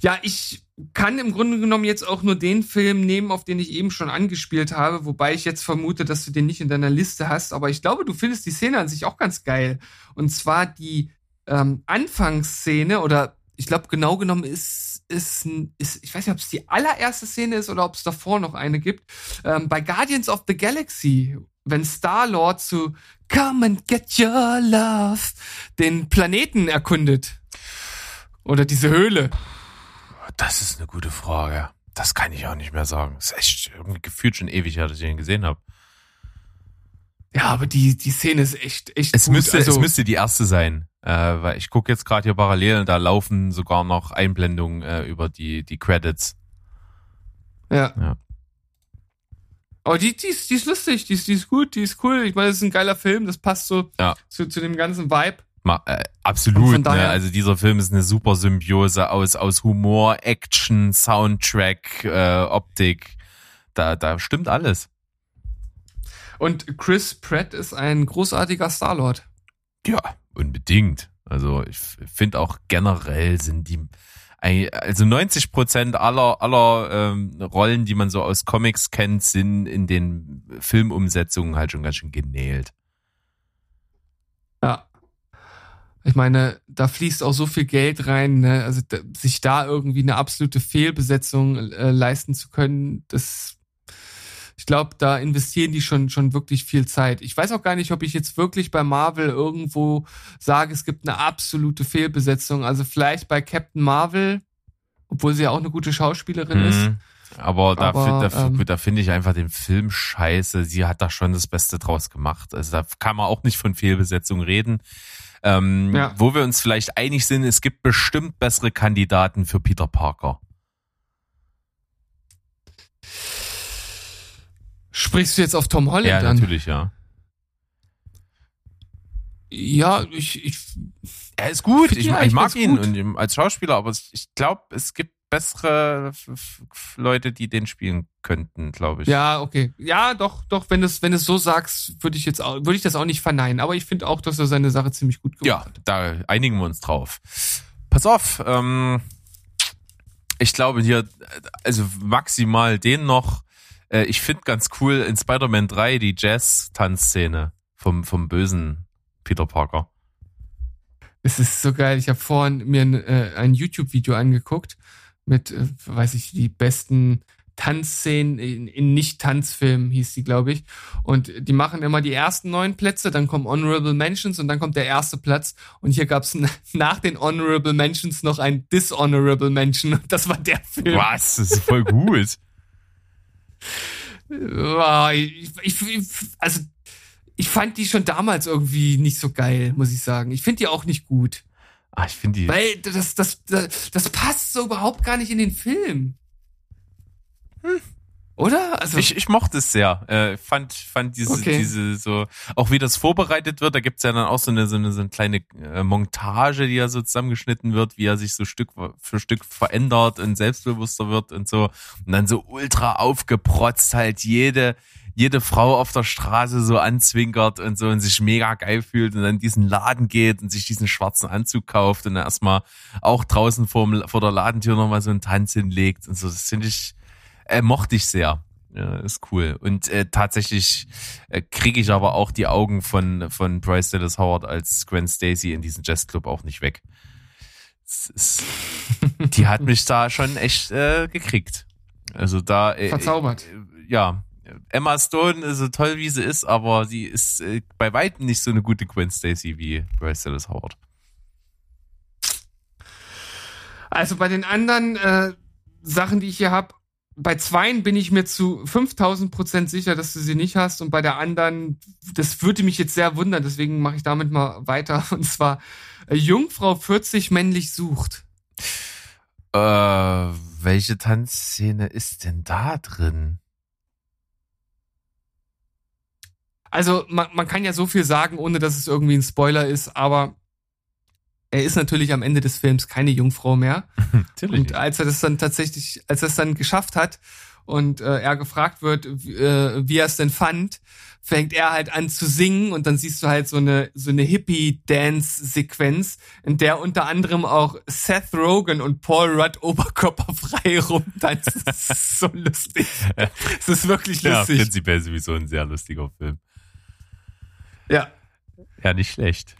ja. ja, ich kann im Grunde genommen jetzt auch nur den Film nehmen, auf den ich eben schon angespielt habe, wobei ich jetzt vermute, dass du den nicht in deiner Liste hast. Aber ich glaube, du findest die Szene an sich auch ganz geil. Und zwar die ähm, Anfangsszene oder ich glaube, genau genommen ist, ist, ist, ich weiß nicht, ob es die allererste Szene ist oder ob es davor noch eine gibt. Ähm, bei Guardians of the Galaxy, wenn Star-Lord zu Come and get your love den Planeten erkundet. Oder diese Höhle. Das ist eine gute Frage. Das kann ich auch nicht mehr sagen. Das ist echt irgendwie gefühlt schon ewig, dass ich ihn gesehen habe. Ja, aber die, die Szene ist echt, echt es gut. Müsste, also, es müsste die erste sein. Äh, weil ich gucke jetzt gerade hier parallel und da laufen sogar noch Einblendungen äh, über die, die Credits. Ja. ja. Aber die, die, ist, die ist lustig, die ist, die ist gut, die ist cool. Ich meine, das ist ein geiler Film, das passt so ja. zu, zu dem ganzen Vibe. Ma, äh, absolut, ne? Also dieser Film ist eine super Symbiose aus, aus Humor, Action, Soundtrack, äh, Optik. Da, da stimmt alles. Und Chris Pratt ist ein großartiger Starlord. Ja, unbedingt. Also ich finde auch generell sind die also 90 Prozent aller aller ähm, Rollen, die man so aus Comics kennt, sind in den Filmumsetzungen halt schon ganz schön genäht. Ja. Ich meine, da fließt auch so viel Geld rein, ne? also sich da irgendwie eine absolute Fehlbesetzung äh, leisten zu können, das ich glaube, da investieren die schon, schon wirklich viel Zeit. Ich weiß auch gar nicht, ob ich jetzt wirklich bei Marvel irgendwo sage, es gibt eine absolute Fehlbesetzung. Also vielleicht bei Captain Marvel, obwohl sie ja auch eine gute Schauspielerin mhm. ist. Aber da, Aber, da, ähm, da finde ich einfach den Film scheiße. Sie hat da schon das Beste draus gemacht. Also da kann man auch nicht von Fehlbesetzung reden. Ähm, ja. Wo wir uns vielleicht einig sind, es gibt bestimmt bessere Kandidaten für Peter Parker. Sprichst du jetzt auf Tom Holland ja, an? Ja, natürlich, ja. Ja, ich, ich er ist gut. Ich, ich mag ihn und als Schauspieler, aber ich glaube, es gibt bessere Leute, die den spielen könnten, glaube ich. Ja, okay. Ja, doch, doch, wenn du es wenn es so sagst, würde ich jetzt auch, würde ich das auch nicht verneinen, aber ich finde auch, dass er seine Sache ziemlich gut gemacht ja, hat. Ja, da einigen wir uns drauf. Pass auf, ähm, ich glaube hier, also maximal den noch äh, ich finde ganz cool in Spider-Man 3 die Jazz-Tanzszene vom, vom bösen Peter Parker. Es ist so geil. Ich habe vorhin mir ein, äh, ein YouTube-Video angeguckt mit, äh, weiß ich, die besten Tanzszenen in, in Nicht-Tanzfilmen hieß die, glaube ich. Und die machen immer die ersten neun Plätze, dann kommen Honorable Mentions und dann kommt der erste Platz. Und hier gab es nach den Honorable Mentions noch ein Dishonorable Mention. Und das war der Film. Was? Das ist voll gut. Ich, ich, also, ich fand die schon damals irgendwie nicht so geil, muss ich sagen. Ich finde die auch nicht gut. Ah, ich finde die. Weil das, das, das, das passt so überhaupt gar nicht in den Film. Hm. Oder? Also ich, ich mochte es sehr. Äh, fand fand diese okay. diese so auch wie das vorbereitet wird. Da gibt's ja dann auch so eine so eine, so eine kleine äh, Montage, die ja so zusammengeschnitten wird, wie er sich so Stück für Stück verändert und selbstbewusster wird und so und dann so ultra aufgeprotzt halt jede jede Frau auf der Straße so anzwinkert und so und sich mega geil fühlt und dann diesen Laden geht und sich diesen schwarzen Anzug kauft und dann erstmal auch draußen vor, vor der Ladentür nochmal so einen Tanz hinlegt und so. Das finde ich äh, mochte ich sehr. Ja, ist cool. Und äh, tatsächlich äh, kriege ich aber auch die Augen von, von Bryce Dallas Howard als Gwen Stacy in diesem Jazzclub auch nicht weg. Ist, die hat mich da schon echt äh, gekriegt. Also da. Äh, Verzaubert. Äh, ja. Emma Stone ist so toll, wie sie ist, aber sie ist äh, bei weitem nicht so eine gute Gwen Stacy wie Bryce Dallas Howard. Also bei den anderen äh, Sachen, die ich hier habe, bei zweien bin ich mir zu 5000 Prozent sicher, dass du sie nicht hast und bei der anderen, das würde mich jetzt sehr wundern, deswegen mache ich damit mal weiter und zwar äh, Jungfrau 40 männlich sucht. Äh, welche Tanzszene ist denn da drin? Also man, man kann ja so viel sagen, ohne dass es irgendwie ein Spoiler ist, aber er ist natürlich am Ende des Films keine Jungfrau mehr. Natürlich. Und als er das dann tatsächlich, als er es dann geschafft hat und äh, er gefragt wird, wie, äh, wie er es denn fand, fängt er halt an zu singen und dann siehst du halt so eine so eine Hippie-Dance-Sequenz, in der unter anderem auch Seth Rogen und Paul Rudd oberkörperfrei rumtanzen. Das ist so lustig. Es ist wirklich ja, lustig. prinzipiell sowieso ein sehr lustiger Film. Ja. Ja, nicht schlecht.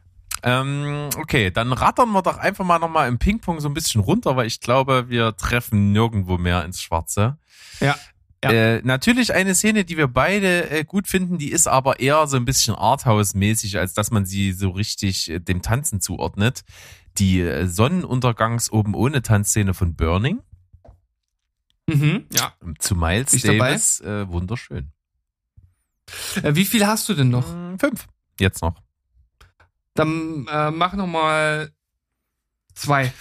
Ähm, okay, dann rattern wir doch einfach mal nochmal im Ping-Pong so ein bisschen runter, weil ich glaube, wir treffen nirgendwo mehr ins Schwarze. Ja. Ja. Äh, natürlich eine Szene, die wir beide äh, gut finden, die ist aber eher so ein bisschen Arthouse-mäßig, als dass man sie so richtig äh, dem Tanzen zuordnet. Die äh, Sonnenuntergangs oben ohne Tanzszene von Burning Mhm. Ja. zu Miles ich dabei? Davis, äh, wunderschön. Äh, wie viel hast du denn noch? Mm, Fünf. Jetzt noch. Dann äh, mach noch mal zwei.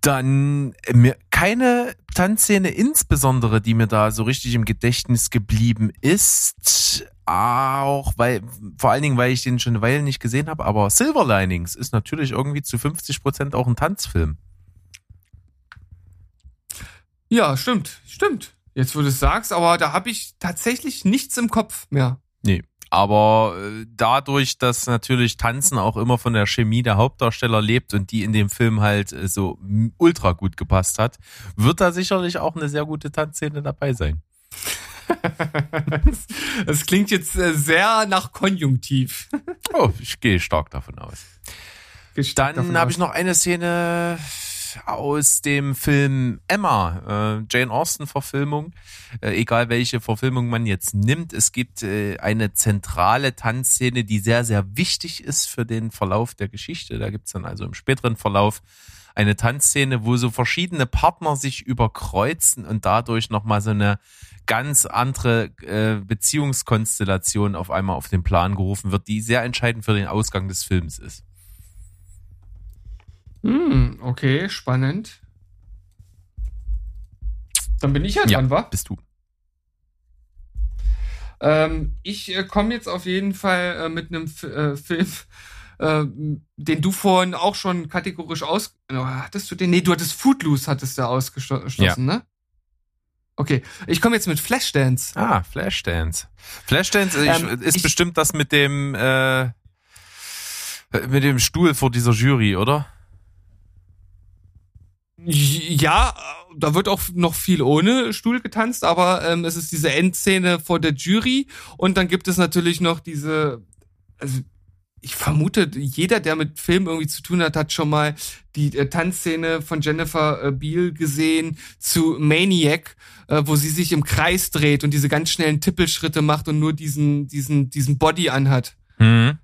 Dann äh, mir keine Tanzszene insbesondere, die mir da so richtig im Gedächtnis geblieben ist. Auch weil, vor allen Dingen, weil ich den schon eine Weile nicht gesehen habe, aber Silver Linings ist natürlich irgendwie zu 50 Prozent auch ein Tanzfilm. Ja, stimmt, stimmt. Jetzt, wo du es sagst, aber da habe ich tatsächlich nichts im Kopf mehr. Nee. Aber äh, dadurch, dass natürlich Tanzen auch immer von der Chemie der Hauptdarsteller lebt und die in dem Film halt äh, so ultra gut gepasst hat, wird da sicherlich auch eine sehr gute Tanzszene dabei sein. das, das klingt jetzt äh, sehr nach Konjunktiv. Oh, ich gehe stark davon aus. Dann habe ich noch eine Szene aus dem Film Emma, äh, Jane Austen Verfilmung. Äh, egal welche Verfilmung man jetzt nimmt, es gibt äh, eine zentrale Tanzszene, die sehr, sehr wichtig ist für den Verlauf der Geschichte. Da gibt's dann also im späteren Verlauf eine Tanzszene, wo so verschiedene Partner sich überkreuzen und dadurch nochmal so eine ganz andere äh, Beziehungskonstellation auf einmal auf den Plan gerufen wird, die sehr entscheidend für den Ausgang des Films ist. Hm, okay, spannend. Dann bin ich ja dran, wa? bist du. Ähm, ich äh, komme jetzt auf jeden Fall äh, mit einem F äh, Film, äh, den du vorhin auch schon kategorisch aus... Oh, hattest du den? Nee, du hattest Footloose, hattest du ausgeschlossen, Ja. ne? Okay, ich komme jetzt mit Flashdance. Ah, Flashdance. Flashdance äh, ich, Ähm, ist ich- bestimmt das mit dem äh, mit dem Stuhl vor dieser Jury, oder? Ja, da wird auch noch viel ohne Stuhl getanzt, aber ähm, es ist diese Endszene vor der Jury und dann gibt es natürlich noch diese, also ich vermute, jeder, der mit Film irgendwie zu tun hat, hat schon mal die äh, Tanzszene von Jennifer äh, Beal gesehen zu Maniac, äh, wo sie sich im Kreis dreht und diese ganz schnellen Tippelschritte macht und nur diesen, diesen, diesen Body anhat, Hm.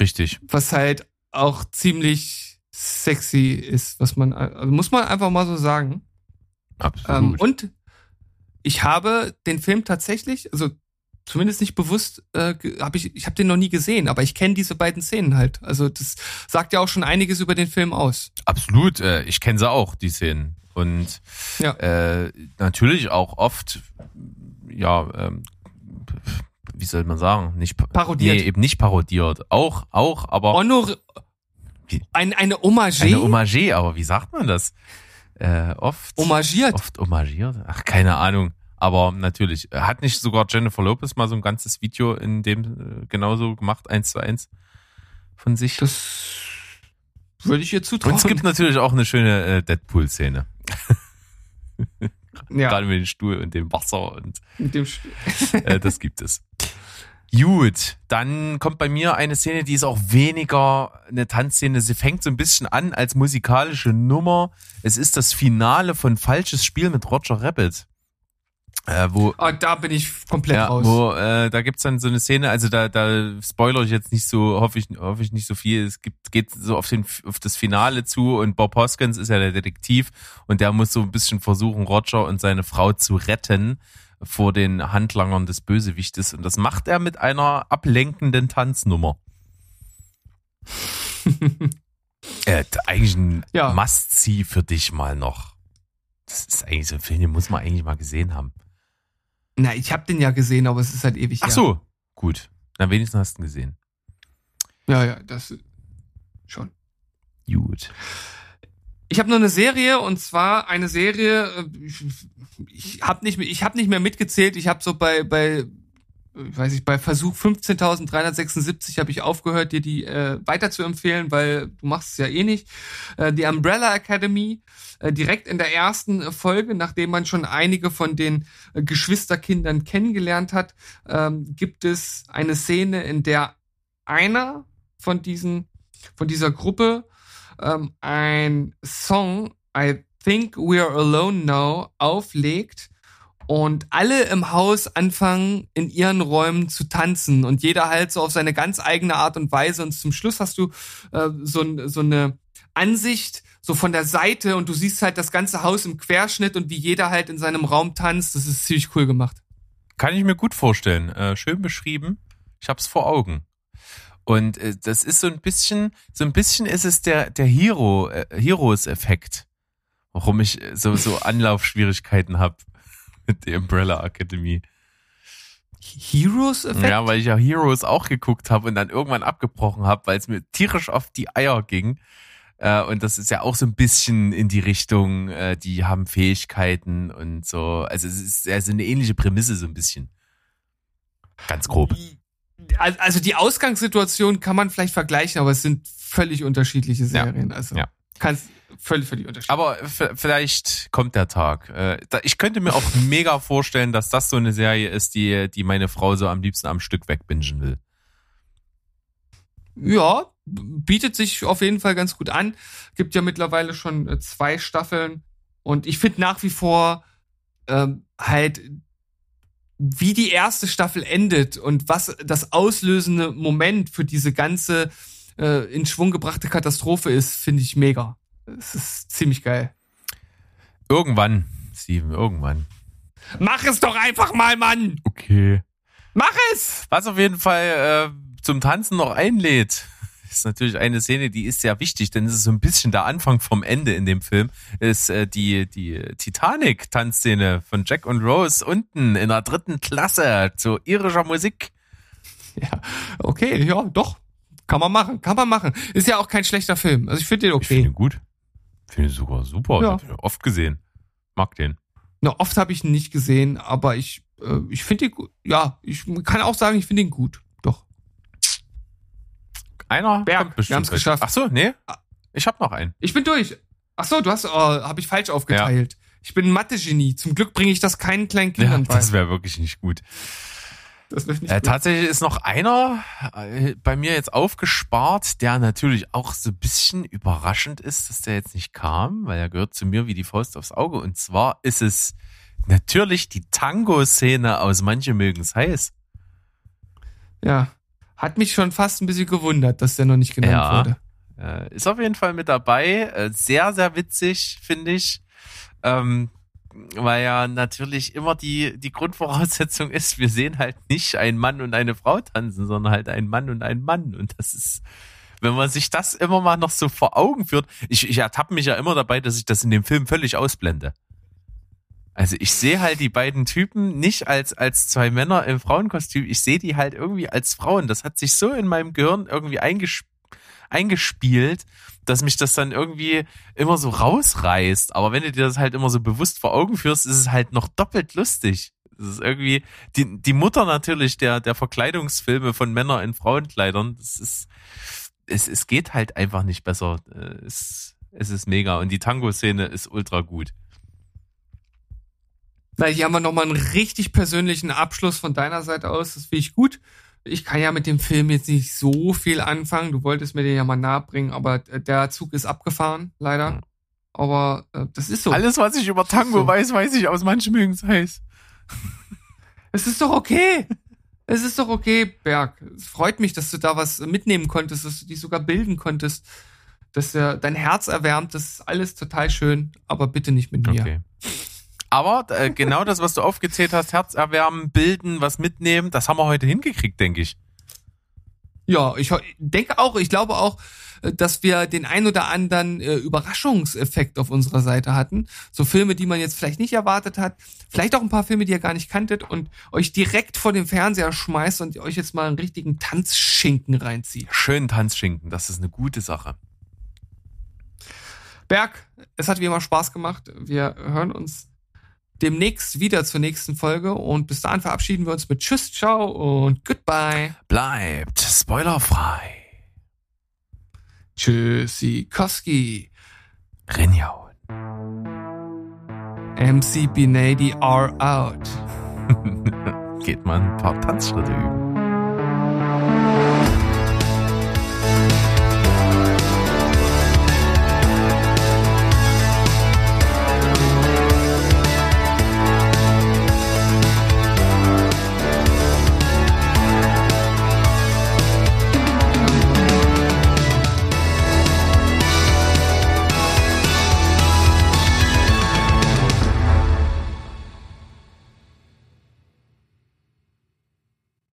Richtig. was halt auch ziemlich sexy ist, was man, also muss man einfach mal so sagen. Ähm, Absolut. und ich habe den Film tatsächlich, also zumindest nicht bewusst, äh, habe ich, ich habe den noch nie gesehen, aber ich kenne diese beiden Szenen halt. Also das sagt ja auch schon einiges über den Film aus. Absolut. Äh, ich kenne sie auch, die Szenen. Und Ja. äh, natürlich auch oft, ja, ähm, wie soll man sagen, nicht pa- Parodiert. Nee, eben nicht parodiert. Auch, auch, aber Honor? Ein, eine Hommage, eine Hommage, aber wie sagt man das? Äh, oft. homagiert. Oft homagiert? Ach, keine Ahnung. Aber natürlich, äh, hat nicht sogar Jennifer Lopez mal so ein ganzes Video in dem äh, genauso gemacht, eins zu eins von sich? Das würde ich ihr zutrauen. Und es gibt natürlich auch eine schöne äh, Deadpool-Szene. ja, Gerade mit dem Stuhl und dem Wasser und mit dem Sch- äh, das gibt es. Gut, dann kommt bei mir eine Szene, die ist auch weniger eine Tanzszene. Sie fängt so ein bisschen an als musikalische Nummer. Es ist das Finale von Falsches Spiel mit Roger Rabbit. Äh, wo, Ah, da bin ich komplett ja, raus. wo äh, da gibt's dann so eine Szene, also da, da spoiler ich jetzt nicht so, hoffe ich, hoffe ich nicht so viel. Es gibt, geht so auf den auf das Finale zu und Bob Hoskins ist ja der Detektiv und der muss so ein bisschen versuchen, Roger und seine Frau zu retten vor den Handlangern des Bösewichtes und das macht er mit einer ablenkenden Tanznummer. äh, eigentlich ein Ja. Must-See für dich mal noch. Das ist eigentlich so ein Film, den muss man eigentlich mal gesehen haben. Na, ich habe den ja gesehen, aber es ist halt ewig Ach her. so, gut. Na, wenigstens hast du ihn gesehen. Ja, ja, das schon. Gut. Ich habe nur eine Serie und zwar eine Serie. äh, Ich, habe nicht, ich habe nicht mehr mitgezählt. Ich habe so bei bei weiß ich bei Versuch 15.376 habe ich aufgehört, dir die äh, weiter zu empfehlen, weil du machst es ja eh nicht. Äh, die Umbrella Academy äh, direkt in der ersten Folge, nachdem man schon einige von den äh, Geschwisterkindern kennengelernt hat, ähm, gibt es eine Szene, in der einer von diesen von dieser Gruppe ähm, ein Song I Think We're Alone Now auflegt und alle im Haus anfangen in ihren Räumen zu tanzen und jeder halt so auf seine ganz eigene Art und Weise und zum Schluss hast du äh, so, so eine Ansicht so von der Seite und du siehst halt das ganze Haus im Querschnitt und wie jeder halt in seinem Raum tanzt. Das ist ziemlich cool gemacht. Kann ich mir gut vorstellen. Äh, schön beschrieben. Ich hab's vor Augen. Und äh, das ist so ein bisschen, so ein bisschen ist es der, der Hero, äh, Heroes-Effekt, warum ich äh, so, so Anlaufschwierigkeiten habe mit der Umbrella Academy. Heroes Effekt? Ja, weil ich ja Heroes auch geguckt habe und dann irgendwann abgebrochen habe, weil es mir tierisch auf die Eier ging. Äh, und das ist ja auch so ein bisschen in die Richtung, äh, die haben Fähigkeiten und so. Also es ist also eine ähnliche Prämisse so ein bisschen. Ganz grob. Al- Also die Ausgangssituation kann man vielleicht vergleichen, aber es sind völlig unterschiedliche Ja. Serien. Also Ja. kannst völlig, völlig unterschiedlich. Aber vielleicht kommt der Tag. Äh, Ich könnte mir auch mega vorstellen, dass das so eine Serie ist, die, die meine Frau so am liebsten am Stück wegbingen will. Ja, bietet sich auf jeden Fall ganz gut an. Gibt ja mittlerweile schon äh, zwei Staffeln. Und ich finde nach wie vor ähm, halt, wie die erste Staffel endet und was das auslösende Moment für diese ganze äh, in Schwung gebrachte Katastrophe ist, finde ich mega. Es ist ziemlich geil. Irgendwann, Steven, irgendwann. Mach es doch einfach mal, Mann! Okay. Mach es! Was auf jeden Fall äh, zum Tanzen noch einlädt, ist natürlich eine Szene, die ist sehr wichtig, denn es ist so ein bisschen der Anfang vom Ende in dem Film, ist äh, die, die Titanic-Tanzszene von Jack und Rose unten in der dritten Klasse zu irischer Musik. Ja, okay, ja, doch. Kann man machen, kann man machen. Ist ja auch kein schlechter Film. Also ich finde den Ich finde okay. ihn gut. Finde ihn sogar super. Ja. Ich ihn oft gesehen. Mag den. Na, oft habe ich ihn nicht gesehen, aber ich, äh, ich finde ihn gut. Ja, ich kann auch sagen, ich finde ihn gut. Einer Berg, kommt bestimmt wir haben's gleich. geschafft. Ach so, nee. Ich habe noch einen. Ich bin durch. Ach so, du hast, oh, habe ich falsch aufgeteilt. Ich bin ein Mathe-Genie. Zum Glück bringe ich das keinen kleinen Ja, Kindern bei. das wäre wirklich nicht gut. Das nicht Äh, gut. tatsächlich ist noch einer äh, bei mir jetzt aufgespart, der natürlich auch so ein bisschen überraschend ist, dass der jetzt nicht kam, weil er gehört zu mir wie die Faust aufs Auge. Und zwar ist es natürlich die Tango-Szene aus Manche mögen's heiß. Ja. Hat mich schon fast ein bisschen gewundert, dass der noch nicht genannt Ja. wurde. Äh, ist auf jeden Fall mit dabei. Äh, sehr, sehr witzig, finde ich. Ähm, weil ja natürlich immer die, die Grundvoraussetzung ist, wir sehen halt nicht einen Mann und eine Frau tanzen, sondern halt einen Mann und einen Mann. Und das ist, wenn man sich das immer mal noch so vor Augen führt, ich, ich ertappe mich ja immer dabei, dass ich das in dem Film völlig ausblende. Also ich sehe halt die beiden Typen nicht als, als zwei Männer im Frauenkostüm, ich sehe die halt irgendwie als Frauen. Das hat sich so in meinem Gehirn irgendwie eingespielt eingespielt, dass mich das dann irgendwie immer so rausreißt. Aber wenn du dir das halt immer so bewusst vor Augen führst, ist es halt noch doppelt lustig. Das ist irgendwie die, die Mutter natürlich der, der Verkleidungsfilme von Männern in Frauenkleidern. Das ist, es, es geht halt einfach nicht besser. Äh, Es, es ist mega. Und die Tango-Szene ist ultra gut. Na, hier haben wir nochmal einen richtig persönlichen Abschluss von deiner Seite aus. Das finde ich gut. Ich kann ja mit dem Film jetzt nicht so viel anfangen. Du wolltest mir den ja mal nahebringen, aber der Zug ist abgefahren, leider. Aber äh, das ist so. Alles, was ich über Tango So. weiß, weiß ich aus manchen mögen's heiß. Es ist doch okay. Es ist doch okay, Berg. Es freut mich, dass du da was mitnehmen konntest, dass du dich sogar bilden konntest, dass äh, dein Herz erwärmt. Das ist alles total schön, aber bitte nicht mit mir. Okay. Aber äh, genau das, was du aufgezählt hast, Herz erwärmen, bilden, was mitnehmen, das haben wir heute hingekriegt, denke ich. Ja, ich denke auch, ich glaube auch, äh, dass wir den ein oder anderen äh, Überraschungseffekt auf unserer Seite hatten. So Filme, die man jetzt vielleicht nicht erwartet hat. Vielleicht auch ein paar Filme, die ihr gar nicht kanntet und euch direkt vor den Fernseher schmeißt und euch jetzt mal einen richtigen Tanzschinken reinzieht. Schönen Tanzschinken, das ist eine gute Sache. Berg, es hat wie immer Spaß gemacht. Wir hören uns demnächst wieder zur nächsten Folge und bis dahin verabschieden wir uns mit Tschüss, ciao und Goodbye. Bleibt spoilerfrei. Tschüssi, Koski. Rinjaun. MC Binady are out. Geht mal ein paar Tanzschritte üben.